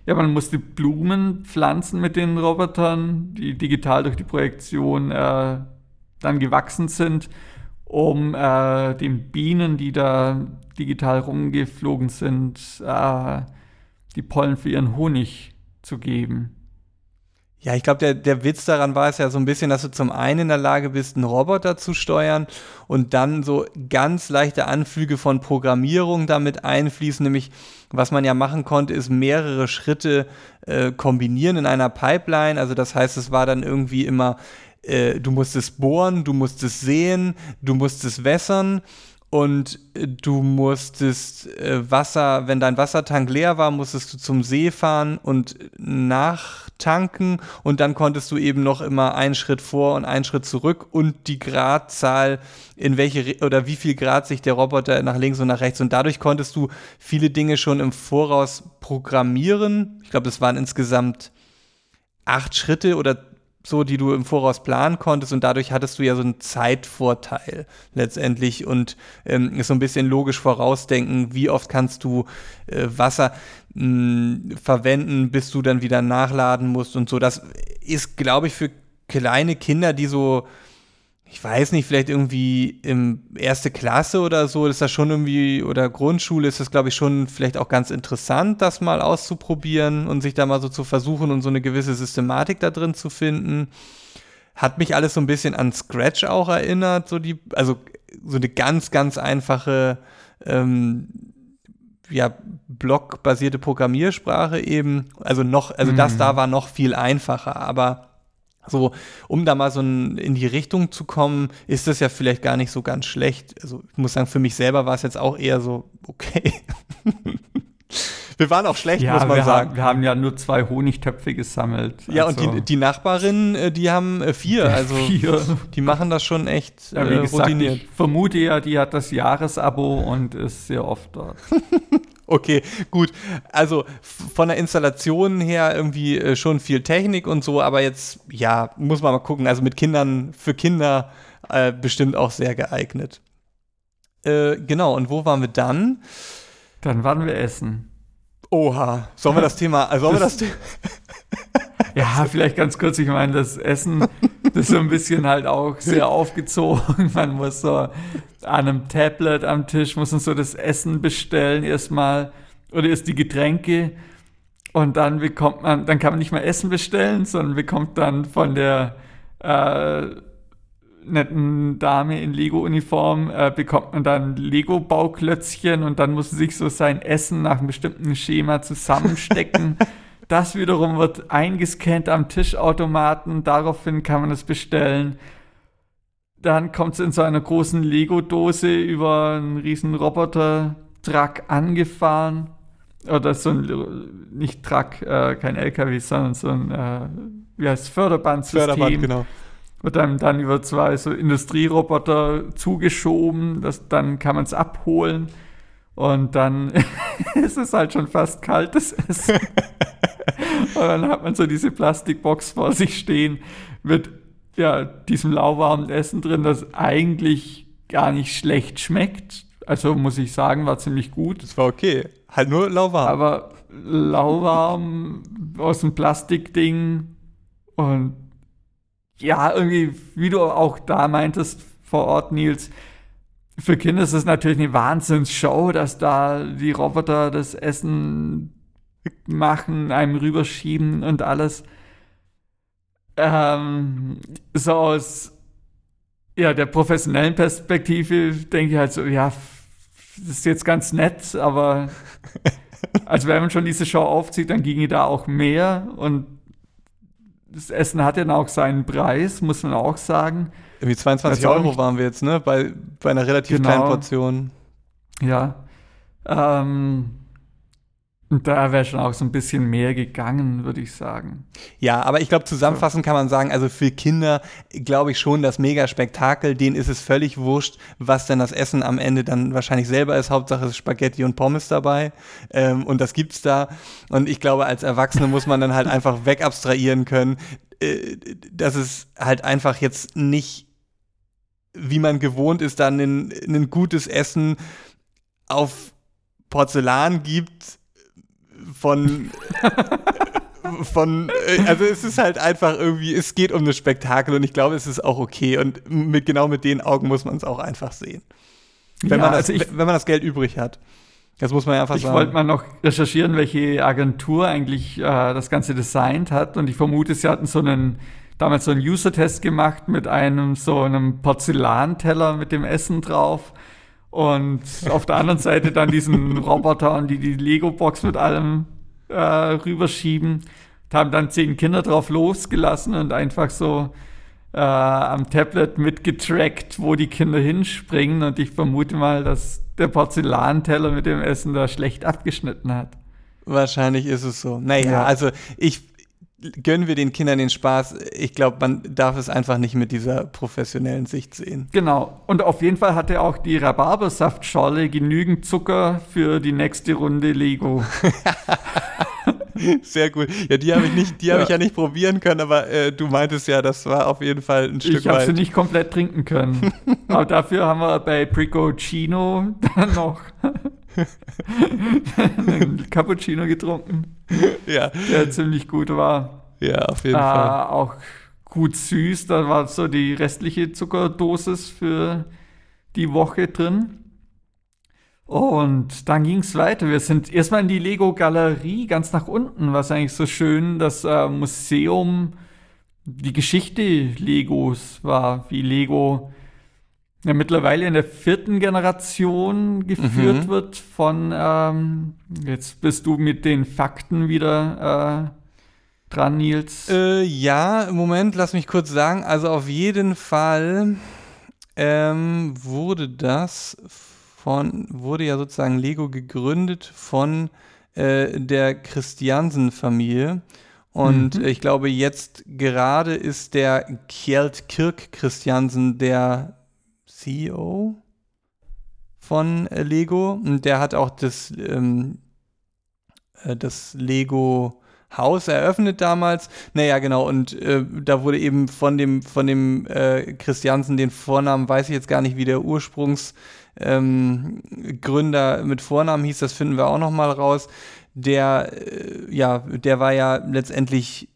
B: ja, man musste Blumen pflanzen mit den Robotern, die digital durch die Projektion äh, dann gewachsen sind um äh, den Bienen, die da digital rumgeflogen sind, äh, die Pollen für ihren Honig zu geben.
A: Ja, ich glaube, der, der Witz daran war es ja so ein bisschen, dass du zum einen in der Lage bist, einen Roboter zu steuern und dann so ganz leichte Anflüge von Programmierung damit einfließen. Nämlich, was man ja machen konnte, ist mehrere Schritte äh, kombinieren in einer Pipeline. Also das heißt, es war dann irgendwie immer äh, du musstest bohren, du musstest sehen, du musstest wässern und äh, du musstest äh, Wasser, wenn dein Wassertank leer war, musstest du zum See fahren und nachtanken und dann konntest du eben noch immer einen Schritt vor und einen Schritt zurück und die Gradzahl, in welche oder wie viel Grad sich der Roboter nach links und nach rechts und dadurch konntest du viele Dinge schon im Voraus programmieren. Ich glaube, das waren insgesamt acht Schritte oder so, die du im Voraus planen konntest und dadurch hattest du ja so einen Zeitvorteil letztendlich und ähm, so ein bisschen logisch vorausdenken, wie oft kannst du äh, Wasser mh, hm, verwenden, bis du dann wieder nachladen musst und so. Das ist, glaube ich, für kleine Kinder, die so ich weiß nicht, vielleicht irgendwie im erste Klasse oder so, ist das schon irgendwie, oder Grundschule ist das, glaube ich, schon vielleicht auch ganz interessant, das mal auszuprobieren und sich da mal so zu versuchen und so eine gewisse Systematik da drin zu finden. Hat mich alles so ein bisschen an Scratch auch erinnert, so die, also so eine ganz, ganz einfache, ähm, ja, blockbasierte Programmiersprache eben. Also noch, also mhm. das da war noch viel einfacher, aber so, um da mal so in die Richtung zu kommen, ist das ja vielleicht gar nicht so ganz schlecht. Also ich muss sagen, für mich selber war es jetzt auch eher so, okay. wir waren auch schlecht, ja, muss man
B: wir
A: sagen.
B: Haben, wir haben ja nur zwei Honigtöpfe gesammelt.
A: Ja, also. und die, die Nachbarinnen, äh, die haben äh, vier. Also vier. die machen das schon echt
B: ja, wie äh, gesagt, routiniert. Ich vermute ja, die hat das Jahresabo und ist sehr oft dort.
A: Okay, gut. Also von der Installation her irgendwie äh, schon viel Technik und so, aber jetzt, ja, muss man mal gucken. Also mit Kindern, für Kinder äh, bestimmt auch sehr geeignet. Äh, genau, und wo waren wir dann?
B: Dann waren wir essen.
A: Oha, sollen wir das Thema, also sollen das wir
B: das Ja, vielleicht ganz kurz, ich meine, das Essen, das ist so ein bisschen halt auch sehr aufgezogen. Man muss so an einem Tablet am Tisch, muss man so das Essen bestellen erstmal oder erst die Getränke und dann bekommt man, dann kann man nicht mehr Essen bestellen, sondern bekommt dann von der äh, netten Dame in Lego-Uniform, äh, bekommt man dann Lego-Bauklötzchen und dann muss sich so sein Essen nach einem bestimmten Schema zusammenstecken. Das wiederum wird eingescannt am Tischautomaten. Daraufhin kann man es bestellen. Dann kommt es in so einer großen Lego-Dose über einen riesen Roboter-Truck angefahren. Oder so ein, nicht Truck, äh, kein LKW, sondern so ein, äh, wie heißt Förderbandsystem. Förderband, genau. Wird dann, dann über zwei so Industrieroboter zugeschoben. Das, dann kann man es abholen. Und dann ist es halt schon fast kaltes Essen. Und dann hat man so diese Plastikbox vor sich stehen mit ja, diesem lauwarmen Essen drin, das eigentlich gar nicht schlecht schmeckt. Also muss ich sagen, war ziemlich gut.
A: Das war okay. Halt nur lauwarm.
B: Aber lauwarm aus dem Plastikding und ja, irgendwie, wie du auch da meintest vor Ort, Nils, für Kinder ist es natürlich eine Wahnsinnsshow, dass da die Roboter das Essen machen, einem rüberschieben und alles. Ähm, so aus ja, der professionellen Perspektive denke ich halt so, ja, das ist jetzt ganz nett, aber also wenn man schon diese Show aufzieht, dann ginge da auch mehr und das Essen hat ja auch seinen Preis, muss man auch sagen.
A: Irgendwie 22 Euro waren wir jetzt, ne? Bei, bei einer relativ genau. kleinen Portion.
B: Ja. Ähm, und da wäre schon auch so ein bisschen mehr gegangen, würde ich sagen.
A: Ja, aber ich glaube, zusammenfassend kann man sagen, also für Kinder glaube ich schon das Mega-Spektakel, denen ist es völlig wurscht, was denn das Essen am Ende dann wahrscheinlich selber ist. Hauptsache ist Spaghetti und Pommes dabei. Ähm, und das gibt's da. Und ich glaube, als Erwachsene muss man dann halt einfach wegabstrahieren können, äh, dass es halt einfach jetzt nicht, wie man gewohnt ist, dann ein, ein gutes Essen auf Porzellan gibt von von, äh, also es ist halt einfach irgendwie, es geht um das Spektakel und ich glaube, es ist auch okay und mit, genau mit den Augen muss man es auch einfach sehen. Wenn, ja, man das, also ich, wenn man das Geld übrig hat. Das muss man ja einfach
B: ich
A: sagen.
B: Ich wollte mal noch recherchieren, welche Agentur eigentlich äh, das Ganze designt hat und ich vermute, sie hatten so einen, damals so einen User-Test gemacht mit einem so einem Porzellanteller mit dem Essen drauf und auf der anderen Seite dann diesen Roboter und die die Lego-Box mit allem äh, rüberschieben. Da haben dann zehn Kinder drauf losgelassen und einfach so äh, am Tablet mitgetrackt, wo die Kinder hinspringen. Und ich vermute mal, dass der Porzellanteller mit dem Essen da schlecht abgeschnitten hat.
A: Wahrscheinlich ist es so. Naja, ja. also ich gönnen wir den Kindern den Spaß. Ich glaube, man darf es einfach nicht mit dieser professionellen Sicht sehen.
B: Genau. Und auf jeden Fall hatte auch die Rhabarbersaftschorle genügend Zucker für die nächste Runde Lego.
A: Sehr gut. Ja, die habe ich nicht, die habe ja. ich ja nicht probieren können, aber äh, du meintest ja, das war auf jeden Fall ein Stück
B: ich weit. Ich habe sie nicht komplett trinken können. aber dafür haben wir bei Pricocino dann noch einen Cappuccino getrunken. Ja. Der ziemlich gut war.
A: Ja, auf jeden äh, Fall.
B: Auch gut süß. Da war so die restliche Zuckerdosis für die Woche drin. Und dann ging es weiter. Wir sind erstmal in die Lego-Galerie ganz nach unten, was eigentlich so schön das äh, Museum, die Geschichte Legos war, wie Lego ja mittlerweile in der vierten Generation geführt mhm. wird von, ähm, jetzt bist du mit den Fakten wieder äh, dran, Nils.
A: Äh, ja, Moment, lass mich kurz sagen. Also auf jeden Fall ähm, wurde das von, wurde ja sozusagen Lego gegründet von äh, der Christiansen-Familie. Und mhm. ich glaube, jetzt gerade ist der Kjeld Kirk Christiansen der CEO von äh, Lego. Und der hat auch das, ähm, äh, das Lego Haus eröffnet damals. Naja, genau. Und äh, da wurde eben von dem, von dem äh, Christiansen den Vornamen, weiß ich jetzt gar nicht, wie der Ursprungsgründer ähm, mit Vornamen hieß, das finden wir auch noch mal raus. Der, äh, ja, der war ja letztendlich,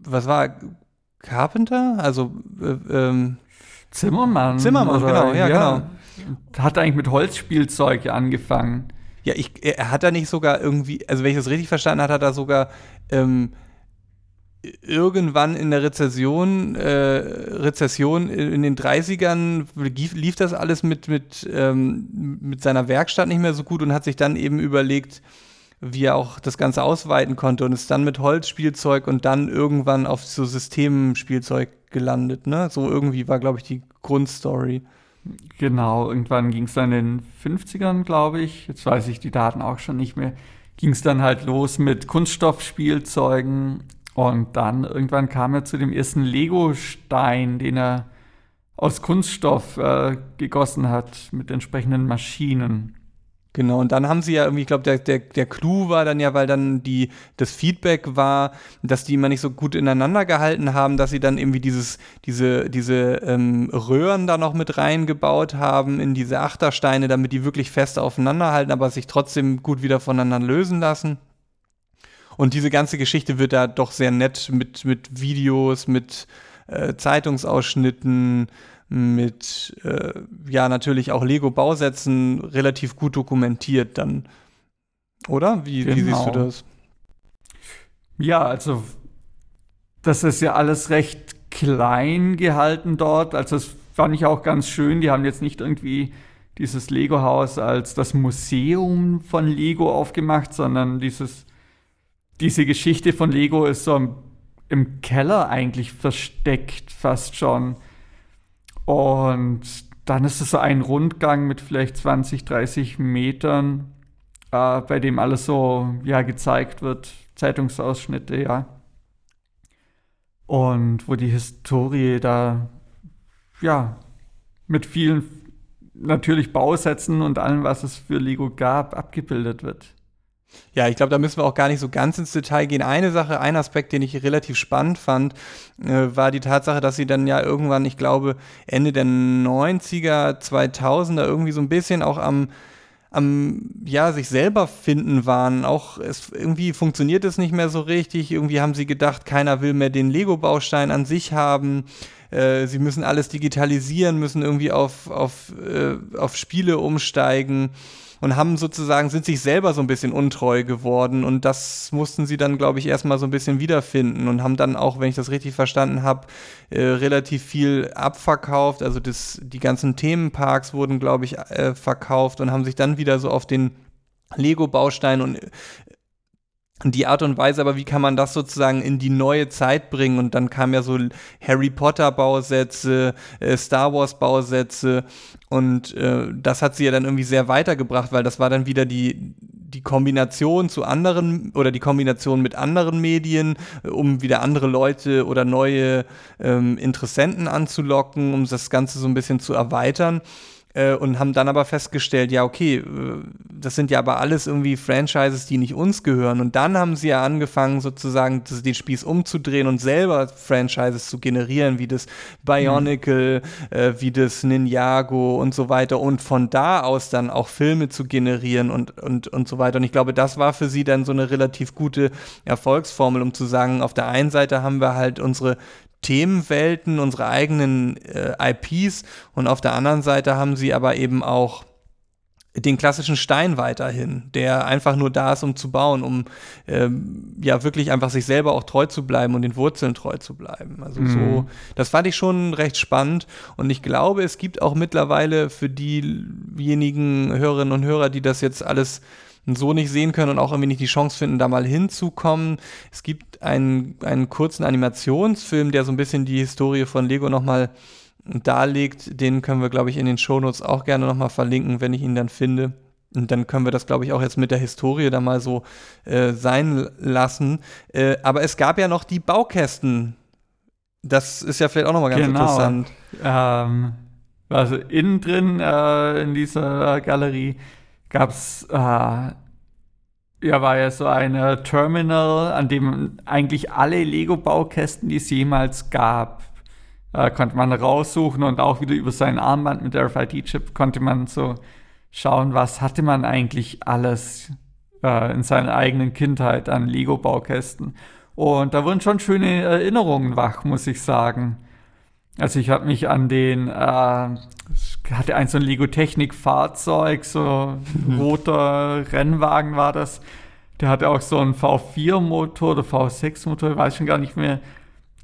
A: was war, Carpenter? Also, äh, ähm,
B: Zimmermann.
A: Zimmermann, genau, ja, ja, genau.
B: Hat eigentlich mit Holzspielzeug angefangen.
A: Ja, ich, er hat da nicht sogar irgendwie, also wenn ich das richtig verstanden habe, hat er sogar ähm, irgendwann in der Rezession, äh, Rezession in den 30ern lief, lief das alles mit, mit, ähm, mit seiner Werkstatt nicht mehr so gut und hat sich dann eben überlegt, wie er auch das Ganze ausweiten konnte und ist dann mit Holzspielzeug und dann irgendwann auf so Systemspielzeug gelandet, ne? So irgendwie war, glaube ich, die Grundstory.
B: Genau, irgendwann ging es dann in den 50ern, glaube ich. Jetzt weiß ich die Daten auch schon nicht mehr. Ging es dann halt los mit Kunststoffspielzeugen und dann irgendwann kam er zu dem ersten Lego-Stein, den er aus Kunststoff äh, gegossen hat mit entsprechenden Maschinen.
A: Genau, und dann haben sie ja irgendwie, ich glaube, der, der, der Clou war dann ja, weil dann die, das Feedback war, dass die immer nicht so gut ineinander gehalten haben, dass sie dann irgendwie dieses, diese, diese ähm, Röhren da noch mit reingebaut haben in diese Achtersteine, damit die wirklich fest aufeinander halten, aber sich trotzdem gut wieder voneinander lösen lassen. Und diese ganze Geschichte wird da doch sehr nett mit, mit Videos, mit äh, Zeitungsausschnitten, mit, äh, ja, natürlich auch Lego-Bausätzen relativ gut dokumentiert dann. Oder? Wie, genau. wie siehst du genau. das?
B: Ja, also das ist ja alles recht klein gehalten dort. Also das fand ich auch ganz schön. Die haben jetzt nicht irgendwie dieses Lego-Haus als das Museum von Lego aufgemacht, sondern dieses, diese Geschichte von Lego ist so im Keller eigentlich versteckt, fast schon. Und dann ist es so ein Rundgang mit vielleicht 20, 30 Metern, äh, bei dem alles so ja, gezeigt wird, Zeitungsausschnitte, ja. Und wo die Historie da ja mit vielen natürlich Bausätzen und allem, was es für Lego gab, abgebildet wird.
A: Ja, ich glaube, da müssen wir auch gar nicht so ganz ins Detail gehen. Eine Sache, ein Aspekt, den ich relativ spannend fand, äh, war die Tatsache, dass sie dann ja irgendwann, ich glaube, Ende der 90er, 2000er irgendwie so ein bisschen auch am am ja sich selber finden waren. Auch es irgendwie funktioniert es nicht mehr so richtig. Irgendwie haben sie gedacht, keiner will mehr den Lego-Baustein an sich haben. Äh, sie müssen alles digitalisieren, müssen irgendwie auf, auf, äh, auf Spiele umsteigen und haben sozusagen, sind sich selber so ein bisschen untreu geworden und das mussten sie dann, glaube ich, erstmal so ein bisschen wiederfinden und haben dann auch, wenn ich das richtig verstanden habe, äh, relativ viel abverkauft. Also das, die ganzen Themenparks wurden, glaube ich, äh, verkauft und haben sich dann wieder so auf den Lego-Baustein und die Art und Weise, aber wie kann man das sozusagen in die neue Zeit bringen? Und dann kamen ja so Harry Potter Bausätze, äh, Star Wars Bausätze und äh, das hat sie ja dann irgendwie sehr weitergebracht, weil das war dann wieder die, die Kombination zu anderen oder die Kombination mit anderen Medien, äh, um wieder andere Leute oder neue ähm, Interessenten anzulocken, um das Ganze so ein bisschen zu erweitern. Äh, und haben dann aber festgestellt, ja, okay, äh, das sind ja aber alles irgendwie Franchises, die nicht uns gehören. Und dann haben sie ja angefangen, sozusagen den Spieß umzudrehen und selber Franchises zu generieren, wie das Bionicle, mhm. äh, wie das Ninjago und so weiter. Und von da aus dann auch Filme zu generieren und, und, und so weiter. Und ich glaube, das war für sie dann so eine relativ gute Erfolgsformel, um zu sagen, auf der einen Seite haben wir halt unsere Themenwelten, unsere eigenen äh, IPs und auf der anderen Seite haben sie aber eben auch den klassischen Stein weiterhin, der einfach nur da ist, um zu bauen, um ähm, ja wirklich einfach sich selber auch treu zu bleiben und den Wurzeln treu zu bleiben. Also mhm. so, das fand ich schon recht spannend und ich glaube, es gibt auch mittlerweile für diejenigen Hörerinnen und Hörer, die das jetzt alles so nicht sehen können und auch irgendwie nicht die Chance finden, da mal hinzukommen. Es gibt einen, einen kurzen Animationsfilm, der so ein bisschen die Historie von Lego nochmal darlegt. Den können wir, glaube ich, in den Shownotes auch gerne nochmal verlinken, wenn ich ihn dann finde. Und dann können wir das, glaube ich, auch jetzt mit der Historie da mal so äh, sein lassen. Äh, aber es gab ja noch die Baukästen. Das ist ja vielleicht auch nochmal ganz genau. interessant.
B: Ähm, also innen drin äh, in dieser Galerie gab es, äh, ja, war ja so ein Terminal, an dem eigentlich alle Lego-Baukästen, die es jemals gab, äh, konnte man raussuchen und auch wieder über sein Armband mit RFID-Chip konnte man so schauen, was hatte man eigentlich alles äh, in seiner eigenen Kindheit an Lego-Baukästen. Und da wurden schon schöne Erinnerungen wach, muss ich sagen. Also ich habe mich an den, äh, hatte ein so ein Lego-Technik-Fahrzeug, so ein roter Rennwagen war das. Der hatte auch so einen V4-Motor oder V6-Motor, weiß schon gar nicht mehr,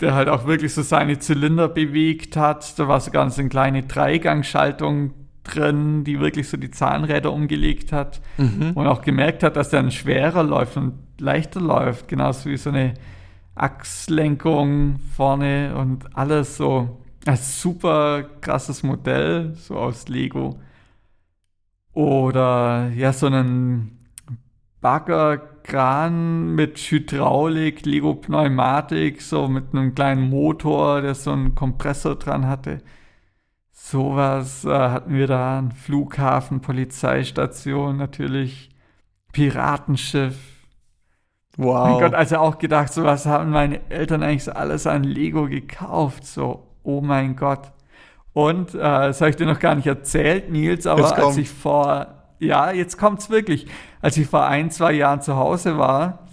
B: der halt auch wirklich so seine Zylinder bewegt hat. Da war sogar so eine kleine Dreigangschaltung drin, die wirklich so die Zahnräder umgelegt hat mhm. und auch gemerkt hat, dass der dann schwerer läuft und leichter läuft, genauso wie so eine Achslenkung vorne und alles so ein super krasses Modell, so aus Lego. Oder ja, so einen Baggerkran mit Hydraulik, Lego Pneumatik, so mit einem kleinen Motor, der so einen Kompressor dran hatte. Sowas äh, hatten wir da, ein Flughafen, Polizeistation, natürlich Piratenschiff. Wow. Mein Gott, also auch gedacht, so was haben meine Eltern eigentlich so alles an Lego gekauft, so oh mein Gott. Und äh, das habe ich dir noch gar nicht erzählt, Nils, aber als ich vor, ja, jetzt kommt es wirklich, als ich vor ein, zwei Jahren zu Hause war,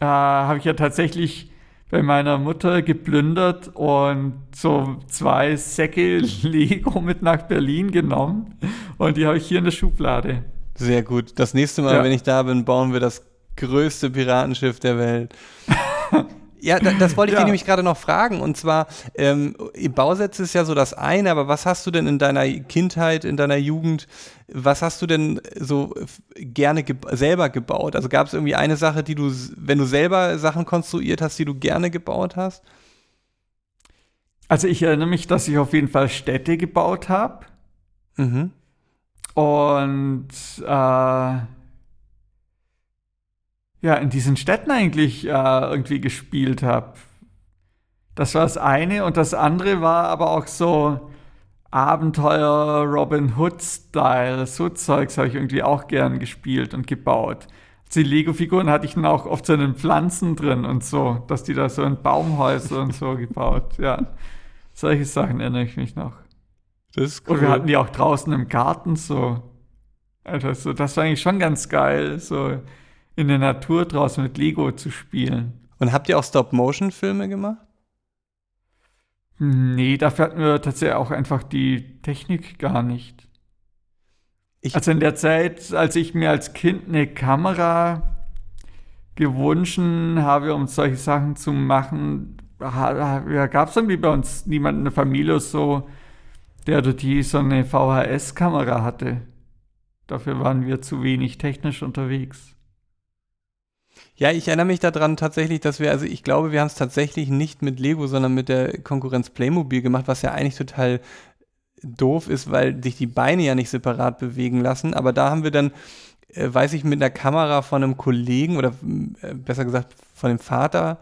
B: äh, habe ich ja tatsächlich bei meiner Mutter geplündert und so zwei Säcke Lego mit nach Berlin genommen und die habe ich hier in der Schublade.
A: Sehr gut. Das nächste Mal, ja. wenn ich da bin, bauen wir das größte Piratenschiff der Welt. Ja, da, das wollte ich ja. dir nämlich gerade noch fragen. Und zwar, ähm, Bausätze ist ja so das eine, aber was hast du denn in deiner Kindheit, in deiner Jugend, was hast du denn so gerne ge selber gebaut? Also gab es irgendwie eine Sache, die du, wenn du selber Sachen konstruiert hast, die du gerne gebaut hast?
B: Also ich erinnere mich, dass ich auf jeden Fall Städte gebaut habe. Mhm. Und äh, ja, in diesen Städten eigentlich äh, irgendwie gespielt habe. Das war das eine und das andere war aber auch so Abenteuer Robin Hood-Style. So Zeugs habe ich irgendwie auch gern gespielt und gebaut. Die Lego-Figuren hatte ich dann auch oft so in den Pflanzen drin und so, dass die da so in Baumhäuser und so gebaut. Ja, solche Sachen erinnere ich mich noch. Das ist cool. Und wir hatten die auch draußen im Garten so. Also, das war eigentlich schon ganz geil. So in der Natur draußen mit Lego zu spielen.
A: Und habt ihr auch Stop-Motion-Filme gemacht?
B: Nee, dafür hatten wir tatsächlich auch einfach die Technik gar nicht. Ich also in der Zeit, als ich mir als Kind eine Kamera gewünscht habe, um solche Sachen zu machen, gab es irgendwie bei uns niemanden in der Familie so, der oder die so eine VHS-Kamera hatte. Dafür waren wir zu wenig technisch unterwegs.
A: Ja, ich erinnere mich daran tatsächlich, dass wir, also ich glaube, wir haben es tatsächlich nicht mit Lego, sondern mit der Konkurrenz Playmobil gemacht, was ja eigentlich total doof ist, weil sich die Beine ja nicht separat bewegen lassen. Aber da haben wir dann, äh, weiß ich, mit einer Kamera von einem Kollegen oder äh, besser gesagt von dem Vater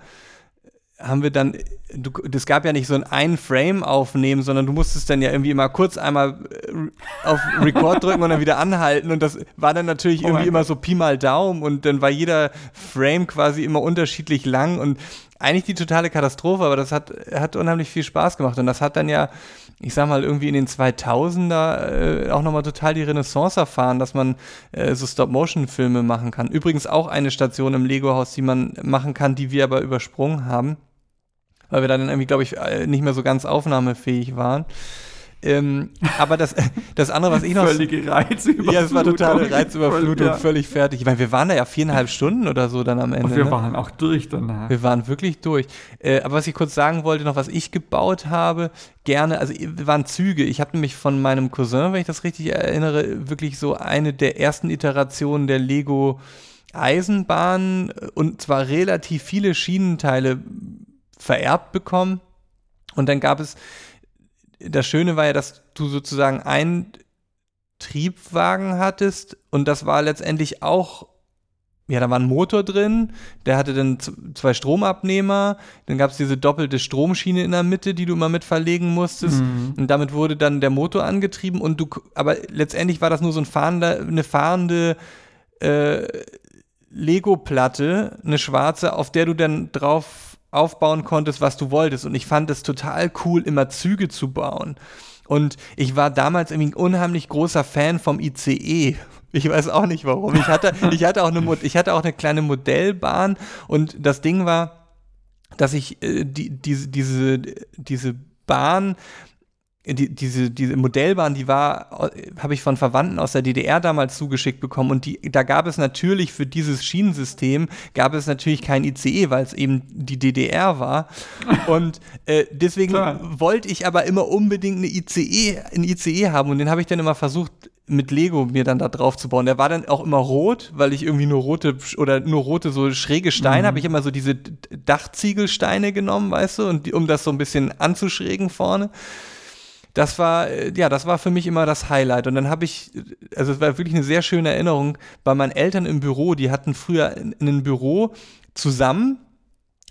A: haben wir dann, du, das gab ja nicht so ein einen Frame aufnehmen, sondern du musstest dann ja irgendwie immer kurz einmal äh, auf Record drücken und dann wieder anhalten. Und das war dann natürlich oh irgendwie immer so Pi mal Daumen. Und dann war jeder Frame quasi immer unterschiedlich lang und eigentlich die totale Katastrophe, aber das hat, hat unheimlich viel Spaß gemacht. Und das hat dann ja, ich sag mal, irgendwie in den 2000er äh, auch nochmal total die Renaissance erfahren, dass man äh, so Stop-Motion-Filme machen kann. Übrigens auch eine Station im Lego-Haus, die man machen kann, die wir aber übersprungen haben weil wir dann irgendwie, glaube ich, äh, nicht mehr so ganz aufnahmefähig waren. Ähm, aber das, das andere, was ich noch.
B: Völlige Reizüberflutung.
A: Ja, es war totale Reizüberflutung, ja. völlig fertig. Ich meine, wir waren da ja viereinhalb Stunden oder so dann am Ende. Und
B: wir
A: ne?
B: waren auch durch danach.
A: Wir waren wirklich durch. Äh, aber was ich kurz sagen wollte, noch was ich gebaut habe, gerne, also waren Züge. Ich habe nämlich von meinem Cousin, wenn ich das richtig erinnere, wirklich so eine der ersten Iterationen der Lego Eisenbahn und zwar relativ viele Schienenteile vererbt bekommen. Und dann gab es, das Schöne war ja, dass du sozusagen einen Triebwagen hattest und das war letztendlich auch, ja, da war ein Motor drin, der hatte dann zwei Stromabnehmer, dann gab es diese doppelte Stromschiene in der Mitte, die du immer mit verlegen musstest mhm. und damit wurde dann der Motor angetrieben und du, aber letztendlich war das nur so ein fahrender, eine fahrende äh, Lego-Platte, eine schwarze, auf der du dann drauf aufbauen konntest, was du wolltest. Und ich fand es total cool, immer Züge zu bauen. Und ich war damals irgendwie ein unheimlich großer Fan vom ICE. Ich weiß auch nicht warum. Ich hatte, ich hatte, auch, eine, ich hatte auch eine kleine Modellbahn und das Ding war, dass ich äh, die, diese, diese, diese Bahn die, diese, diese Modellbahn, die war, habe ich von Verwandten aus der DDR damals zugeschickt bekommen und die, da gab es natürlich für dieses Schienensystem, gab es natürlich kein ICE, weil es eben die DDR war und äh, deswegen wollte ich aber immer unbedingt eine ICE, ein ICE haben und den habe ich dann immer versucht mit Lego mir dann da drauf zu bauen. Der war dann auch immer rot, weil ich irgendwie nur rote oder nur rote so schräge Steine mhm. habe ich immer so diese Dachziegelsteine genommen, weißt du, und die, um das so ein bisschen anzuschrägen vorne das war, äh, ja, das war für mich immer das Highlight. Und dann habe ich, also es war wirklich eine sehr schöne Erinnerung bei meinen Eltern im Büro. Die hatten früher in, in einem Büro zusammen.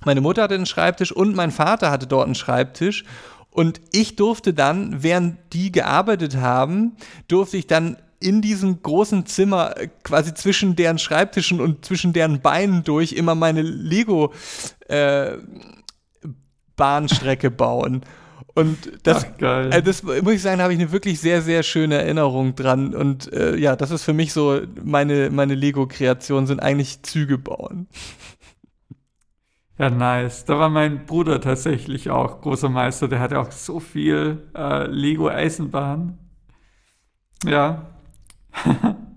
A: Meine Mutter hatte einen Schreibtisch und mein Vater hatte dort einen Schreibtisch. Und ich durfte dann, während die gearbeitet haben, durfte ich dann in diesem großen Zimmer äh, quasi zwischen deren Schreibtischen und zwischen deren Beinen durch immer meine Lego äh, Bahnstrecke bauen. Und das, Ach, äh, das muss ich sagen, habe ich eine wirklich sehr, sehr schöne Erinnerung dran. Und äh, ja, das ist für mich so, meine, meine Lego-Kreationen sind eigentlich Züge bauen.
B: Ja, nice. Da war mein Bruder tatsächlich auch großer Meister. Der hatte auch so viel äh, Lego-Eisenbahn. Ja.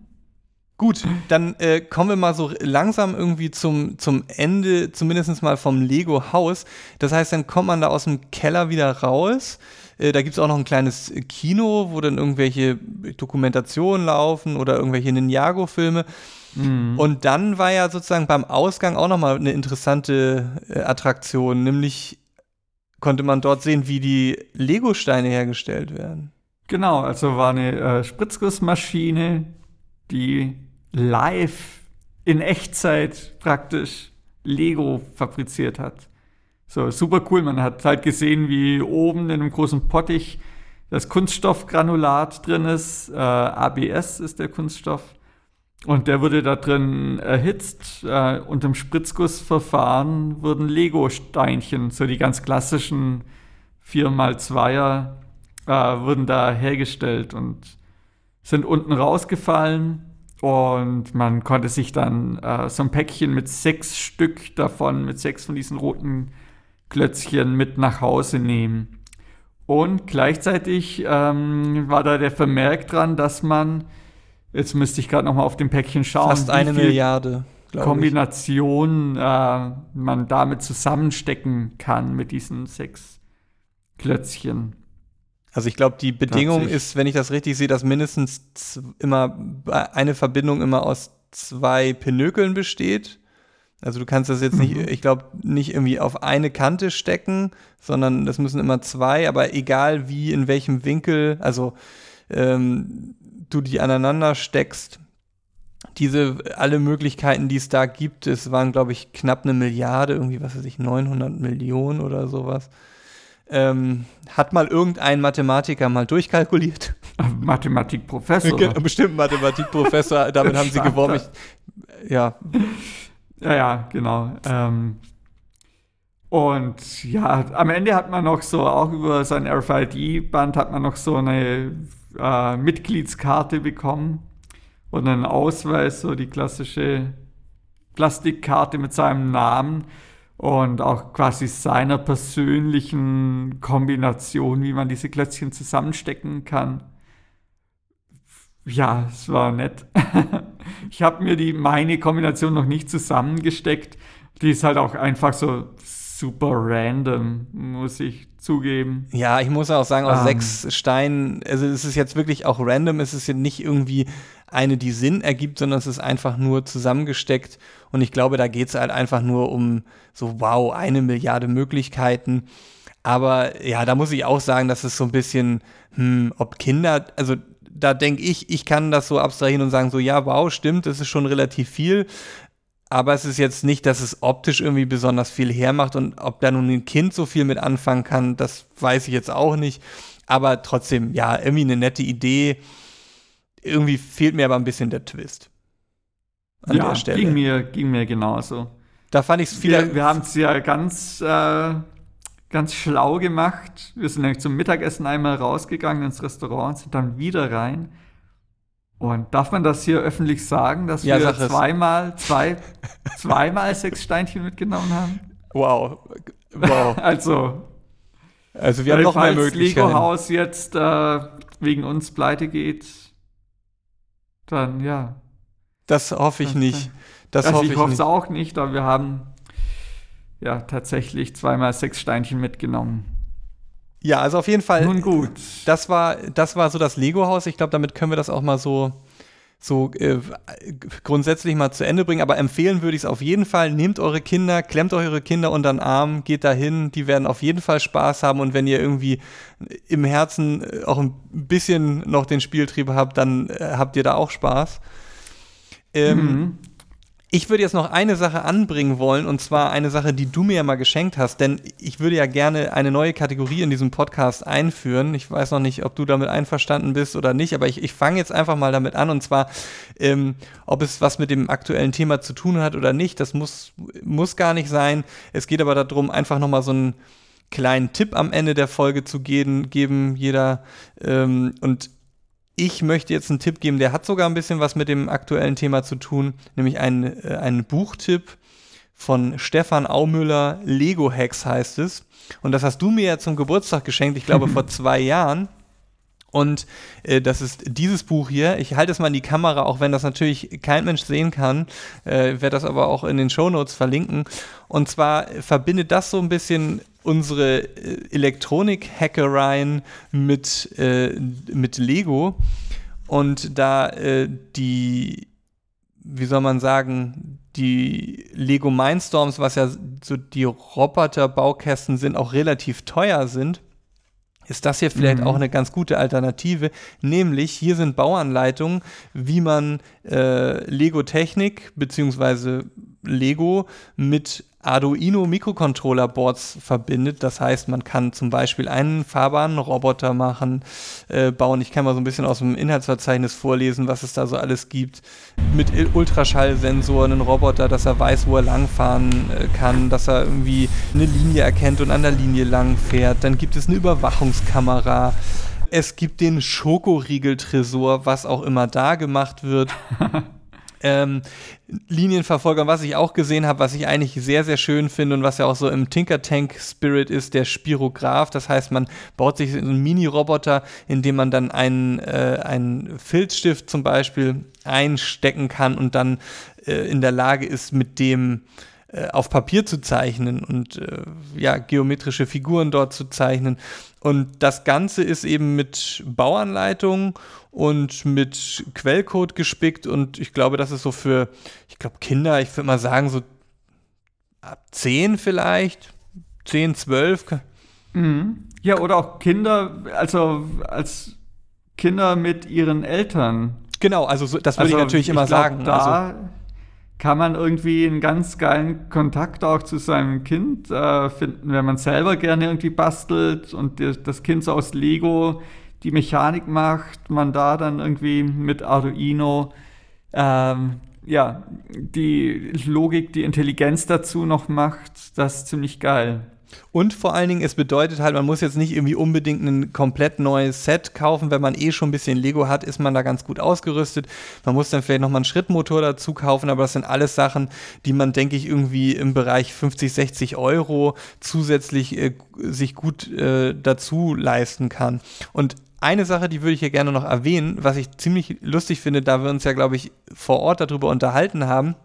A: Gut, dann äh, kommen wir mal so langsam irgendwie zum, zum Ende, zumindest mal vom Lego-Haus. Das heißt, dann kommt man da aus dem Keller wieder raus. Äh, da gibt es auch noch ein kleines Kino, wo dann irgendwelche Dokumentationen laufen oder irgendwelche Ninjago-Filme. Mhm. Und dann war ja sozusagen beim Ausgang auch nochmal eine interessante äh, Attraktion, nämlich konnte man dort sehen, wie die Lego-Steine hergestellt werden.
B: Genau, also war eine äh, Spritzgussmaschine, die live in Echtzeit praktisch Lego fabriziert hat. So, super cool. Man hat halt gesehen, wie oben in einem großen Pottich das Kunststoffgranulat drin ist. Äh, ABS ist der Kunststoff. Und der wurde da drin erhitzt. Äh, und im Spritzgussverfahren wurden Lego-Steinchen, so die ganz klassischen 4x2er, äh, wurden da hergestellt und sind unten rausgefallen. Und man konnte sich dann äh, so ein Päckchen mit sechs Stück davon, mit sechs von diesen roten Klötzchen mit nach Hause nehmen. Und gleichzeitig ähm, war da der Vermerk dran, dass man, jetzt müsste ich gerade noch mal auf dem Päckchen schauen,
A: fast eine Milliarde
B: Kombination äh, man damit zusammenstecken kann mit diesen sechs Klötzchen.
A: Also ich glaube, die Bedingung ist, wenn ich das richtig sehe, dass mindestens immer eine Verbindung immer aus zwei Pinökeln besteht. Also du kannst das jetzt nicht, mhm. ich glaube, nicht irgendwie auf eine Kante stecken, sondern das müssen immer zwei, aber egal wie, in welchem Winkel, also ähm, du die aneinander steckst, diese alle Möglichkeiten, die es da gibt, es waren, glaube ich, knapp eine Milliarde, irgendwie, was weiß ich, 900 Millionen oder sowas. Ähm, hat mal irgendein Mathematiker mal durchkalkuliert?
B: Mathematikprofessor.
A: Bestimmt Mathematikprofessor, damit haben sie geworben. Ich, ja.
B: Ja, ja, genau. Ähm, und ja, am Ende hat man noch so, auch über sein RFID-Band hat man noch so eine äh, Mitgliedskarte bekommen und einen Ausweis, so die klassische Plastikkarte mit seinem Namen und auch quasi seiner persönlichen Kombination, wie man diese Klötzchen zusammenstecken kann. Ja, es war nett. ich habe mir die meine Kombination noch nicht zusammengesteckt. Die ist halt auch einfach so super random, muss ich zugeben.
A: Ja, ich muss auch sagen, aus ähm. sechs Steinen, also es ist jetzt wirklich auch random, es ist jetzt nicht irgendwie eine, die Sinn ergibt, sondern es ist einfach nur zusammengesteckt. Und ich glaube, da geht es halt einfach nur um so, wow, eine Milliarde Möglichkeiten. Aber ja, da muss ich auch sagen, dass es so ein bisschen, hm, ob Kinder, also da denke ich, ich kann das so abstrahieren und sagen, so, ja, wow, stimmt, das ist schon relativ viel. Aber es ist jetzt nicht, dass es optisch irgendwie besonders viel hermacht und ob da nun ein Kind so viel mit anfangen kann, das weiß ich jetzt auch nicht. Aber trotzdem, ja, irgendwie eine nette Idee irgendwie fehlt mir aber ein bisschen der Twist.
B: An ja, der Stelle. Ging mir, ging mir genauso.
A: Da fand ich es viel.
B: Wir, wir haben es ja ganz, äh, ganz schlau gemacht. Wir sind nämlich zum Mittagessen einmal rausgegangen ins Restaurant, sind dann wieder rein. Und darf man das hier öffentlich sagen, dass ja, wir zweimal, zwei, zweimal sechs Steinchen mitgenommen haben?
A: Wow.
B: Wow. also,
A: also wir haben noch mehr Möglichkeiten.
B: Lego Haus jetzt äh, wegen uns pleite geht, dann ja.
A: Das hoffe ich nicht. Das
B: also hoffe ich hoffe es auch nicht, aber wir haben ja tatsächlich zweimal sechs Steinchen mitgenommen.
A: Ja, also auf jeden Fall.
B: Nun gut.
A: Das war, das war so das Lego-Haus. Ich glaube, damit können wir das auch mal so so äh, grundsätzlich mal zu Ende bringen. Aber empfehlen würde ich es auf jeden Fall. Nehmt eure Kinder, klemmt eure Kinder unter den Arm, geht dahin. Die werden auf jeden Fall Spaß haben. Und wenn ihr irgendwie im Herzen äh, auch ein bisschen noch den Spieltrieb habt, dann äh, habt ihr da auch Spaß. Ähm, mhm. Ich würde jetzt noch eine Sache anbringen wollen, und zwar eine Sache, die du mir ja mal geschenkt hast, denn ich würde ja gerne eine neue Kategorie in diesem Podcast einführen. Ich weiß noch nicht, ob du damit einverstanden bist oder nicht, aber ich, ich fange jetzt einfach mal damit an, und zwar, ähm, ob es was mit dem aktuellen Thema zu tun hat oder nicht. Das muss, muss gar nicht sein. Es geht aber darum, einfach nochmal so einen kleinen Tipp am Ende der Folge zu geben, geben jeder. Ähm, und ich möchte jetzt einen Tipp geben, der hat sogar ein bisschen was mit dem aktuellen Thema zu tun, nämlich einen, äh, einen Buchtipp von Stefan Aumüller, Lego Hacks heißt es. Und das hast du mir ja zum Geburtstag geschenkt, ich glaube vor zwei Jahren. Und äh, das ist dieses Buch hier. Ich halte es mal in die Kamera, auch wenn das natürlich kein Mensch sehen kann. Äh, werde das aber auch in den Shownotes verlinken. Und zwar verbindet das so ein bisschen unsere äh, Elektronik-Hackereien mit, äh, mit Lego. Und da äh, die, wie soll man sagen, die Lego Mindstorms, was ja so die Roboter-Baukästen sind, auch relativ teuer sind, ist das hier vielleicht mhm. auch eine ganz gute Alternative. Nämlich, hier sind Bauanleitungen, wie man äh, Lego-Technik bzw. Lego mit Arduino Mikrocontroller Boards verbindet. Das heißt, man kann zum Beispiel einen fahrbaren Roboter machen, äh, bauen. Ich kann mal so ein bisschen aus dem Inhaltsverzeichnis vorlesen, was es da so alles gibt. Mit Ultraschallsensoren, einen Roboter, dass er weiß, wo er langfahren äh, kann, dass er irgendwie eine Linie erkennt und an der Linie lang fährt. Dann gibt es eine Überwachungskamera. Es gibt den Schokoriegeltresor, was auch immer da gemacht wird. ähm, Linienverfolger, was ich auch gesehen habe, was ich eigentlich sehr, sehr schön finde und was ja auch so im Tinker Tank Spirit ist, der Spirograph. Das heißt, man baut sich einen Mini-Roboter, in dem man dann einen, äh, einen Filzstift zum Beispiel einstecken kann und dann äh, in der Lage ist, mit dem äh, auf Papier zu zeichnen und äh, ja, geometrische Figuren dort zu zeichnen. Und das Ganze ist eben mit Bauanleitung und mit Quellcode gespickt und ich glaube, das ist so für, ich glaube, Kinder, ich würde mal sagen, so ab 10 vielleicht, 10, 12.
B: Mhm. Ja, oder auch Kinder, also als Kinder mit ihren Eltern.
A: Genau, also so, das würde also, ich natürlich immer ich glaub, sagen.
B: Da also, kann man irgendwie einen ganz geilen Kontakt auch zu seinem Kind äh, finden, wenn man selber gerne irgendwie bastelt und das Kind so aus Lego die Mechanik macht, man da dann irgendwie mit Arduino ähm, ja, die Logik, die Intelligenz dazu noch macht, das ist ziemlich geil.
A: Und vor allen Dingen, es bedeutet halt, man muss jetzt nicht irgendwie unbedingt ein komplett neues Set kaufen. Wenn man eh schon ein bisschen Lego hat, ist man da ganz gut ausgerüstet. Man muss dann vielleicht nochmal einen Schrittmotor dazu kaufen, aber das sind alles Sachen, die man, denke ich, irgendwie im Bereich 50, 60 Euro zusätzlich äh, sich gut äh, dazu leisten kann. Und eine Sache, die würde ich hier gerne noch erwähnen, was ich ziemlich lustig finde, da wir uns ja, glaube ich, vor Ort darüber unterhalten haben.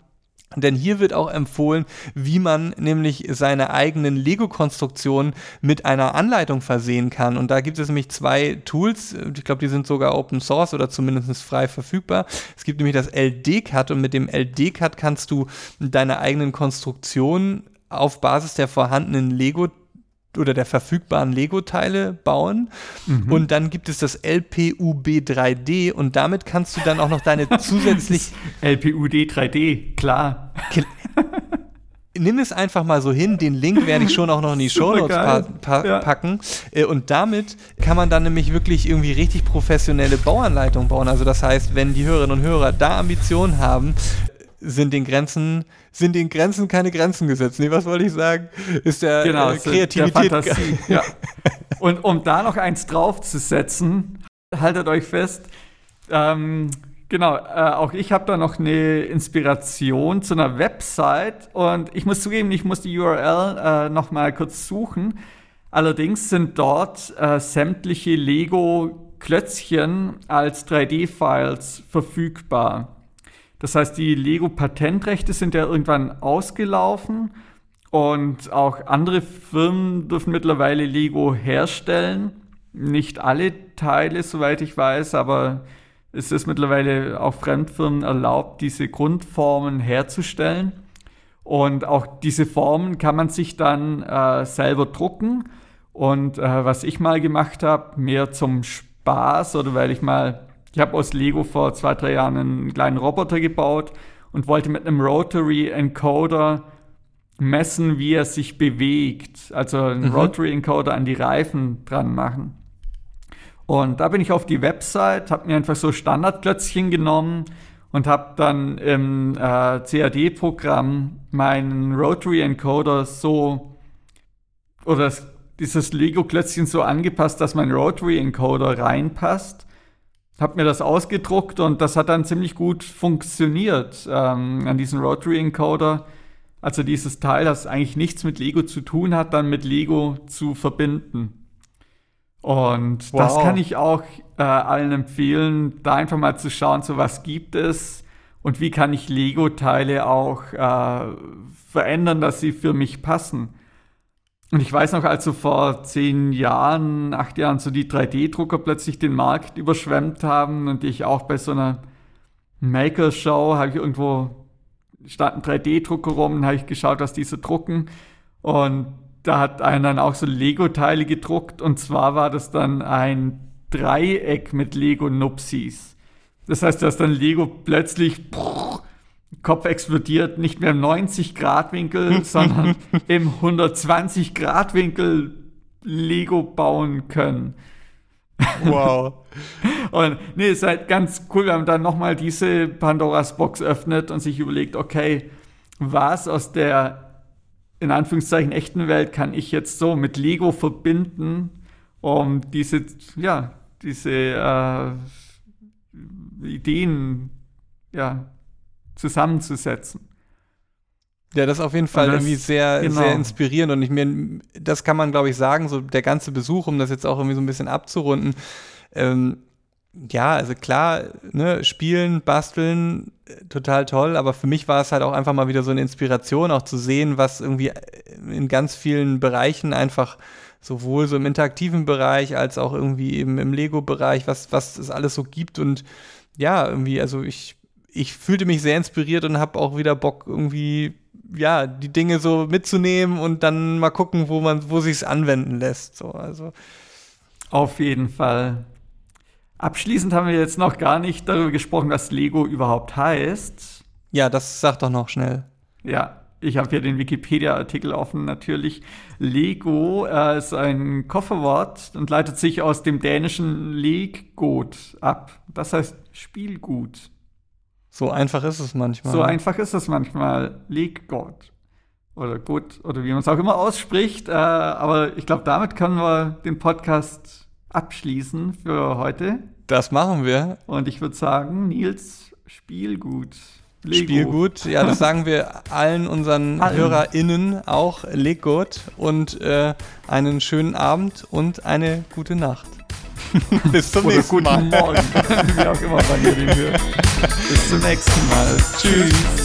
A: Denn hier wird auch empfohlen, wie man nämlich seine eigenen Lego-Konstruktionen mit einer Anleitung versehen kann. Und da gibt es nämlich zwei Tools. Ich glaube, die sind sogar Open Source oder zumindest frei verfügbar. Es gibt nämlich das LD-Cut und mit dem LD-Cut kannst du deine eigenen Konstruktionen auf Basis der vorhandenen Lego oder der verfügbaren Lego-Teile bauen. Mhm. Und dann gibt es das LPUB 3D und damit kannst du dann auch noch deine zusätzlich.
B: LPUD 3D, klar.
A: Nimm es einfach mal so hin, den Link werde ich schon auch noch in die Shownotes pa pa ja. packen. Äh, und damit kann man dann nämlich wirklich irgendwie richtig professionelle Bauanleitungen bauen. Also das heißt, wenn die Hörerinnen und Hörer da Ambitionen haben, sind den Grenzen, sind den Grenzen keine Grenzen gesetzt. Nee, was wollte ich sagen? Ist der
B: genau, äh, Kreativität. Der Fantasie, ja. Und um da noch eins draufzusetzen, haltet euch fest, ähm, genau, äh, auch ich habe da noch eine Inspiration zu einer Website und ich muss zugeben, ich muss die URL äh, noch mal kurz suchen. Allerdings sind dort äh, sämtliche Lego-Klötzchen als 3D-Files verfügbar. Das heißt, die Lego-Patentrechte sind ja irgendwann ausgelaufen und auch andere Firmen dürfen mittlerweile Lego herstellen. Nicht alle Teile, soweit ich weiß, aber es ist mittlerweile auch Fremdfirmen erlaubt, diese Grundformen herzustellen. Und auch diese Formen kann man sich dann äh, selber drucken. Und äh, was ich mal gemacht habe, mehr zum Spaß oder weil ich mal ich habe aus Lego vor zwei, drei Jahren einen kleinen Roboter gebaut und wollte mit einem Rotary Encoder messen, wie er sich bewegt. Also einen mhm. Rotary Encoder an die Reifen dran machen. Und da bin ich auf die Website, habe mir einfach so Standardklötzchen genommen und habe dann im äh, CAD-Programm meinen Rotary Encoder so oder dieses Lego-Klötzchen so angepasst, dass mein Rotary Encoder reinpasst habe mir das ausgedruckt und das hat dann ziemlich gut funktioniert ähm, an diesem Rotary Encoder. Also dieses Teil, das eigentlich nichts mit Lego zu tun hat, dann mit Lego zu verbinden. Und
A: Wow.
B: das kann ich auch äh, allen empfehlen, da einfach mal zu schauen, so was gibt es und wie kann ich Lego-Teile auch äh, verändern, dass sie für mich passen. Und ich weiß noch, als so vor zehn Jahren, acht Jahren so die 3D-Drucker plötzlich den Markt überschwemmt haben und ich auch bei so einer Maker-Show habe ich irgendwo stand ein 3D-Drucker rum und habe ich geschaut, was die so drucken. Und da hat einer dann auch so Lego-Teile gedruckt und zwar war das dann ein Dreieck mit Lego-Nupsis. Das heißt, dass dann Lego plötzlich prrr, Kopf explodiert, nicht mehr im 90-Grad-Winkel, sondern im 120-Grad-Winkel Lego bauen können.
A: Wow.
B: Und nee, ist halt ganz cool, wenn man dann nochmal diese Pandoras Box öffnet und sich überlegt, okay, was aus der in Anführungszeichen echten Welt kann ich jetzt so mit Lego verbinden, um diese, ja, diese äh, Ideen, ja, zusammenzusetzen.
A: Ja, das ist auf jeden Fall
B: das-
A: irgendwie sehr,
B: genau.
A: sehr inspirierend und ich mir, das kann man glaube ich sagen, so der ganze Besuch, um das jetzt auch irgendwie so ein bisschen abzurunden. Ähm, ja, also klar, ne, spielen, basteln, total toll, aber für mich war es halt auch einfach mal wieder so eine Inspiration, auch zu sehen, was irgendwie in ganz vielen Bereichen einfach sowohl so im interaktiven Bereich als auch irgendwie eben im Lego-Bereich, was, was es alles so gibt und ja, irgendwie, also ich, ich fühlte mich sehr inspiriert und habe auch wieder Bock, irgendwie, ja, die Dinge so mitzunehmen und dann mal gucken, wo man, wo sich's anwenden lässt. So, also.
B: Auf jeden Fall. Abschließend haben wir jetzt noch gar nicht darüber gesprochen, was Lego überhaupt heißt.
A: Ja, das sag doch noch schnell.
B: Ja, ich habe hier den Wikipedia-Artikel offen natürlich. Lego äh, ist ein Kofferwort und leitet sich aus dem dänischen Leggot ab. Das heißt Spielgut.
A: So einfach ist es manchmal.
B: So einfach ist es manchmal. Leggot. Oder gut, oder wie man es auch immer ausspricht. Äh, aber ich glaube, damit können wir den Podcast abschließen für heute.
A: Das machen wir.
B: Und ich würde sagen, Nils, Spielgut. Lego.
A: Spielgut. Ja, das sagen wir allen unseren
B: Allen.
A: HörerInnen auch. Leg gut und äh, einen schönen Abend und eine gute Nacht. Bis zum
B: Oder
A: nächsten
B: guten
A: Mal.
B: Morgen. wie auch immer, wann ihr den hört. Bis zum nächsten Mal.
A: Tschüss.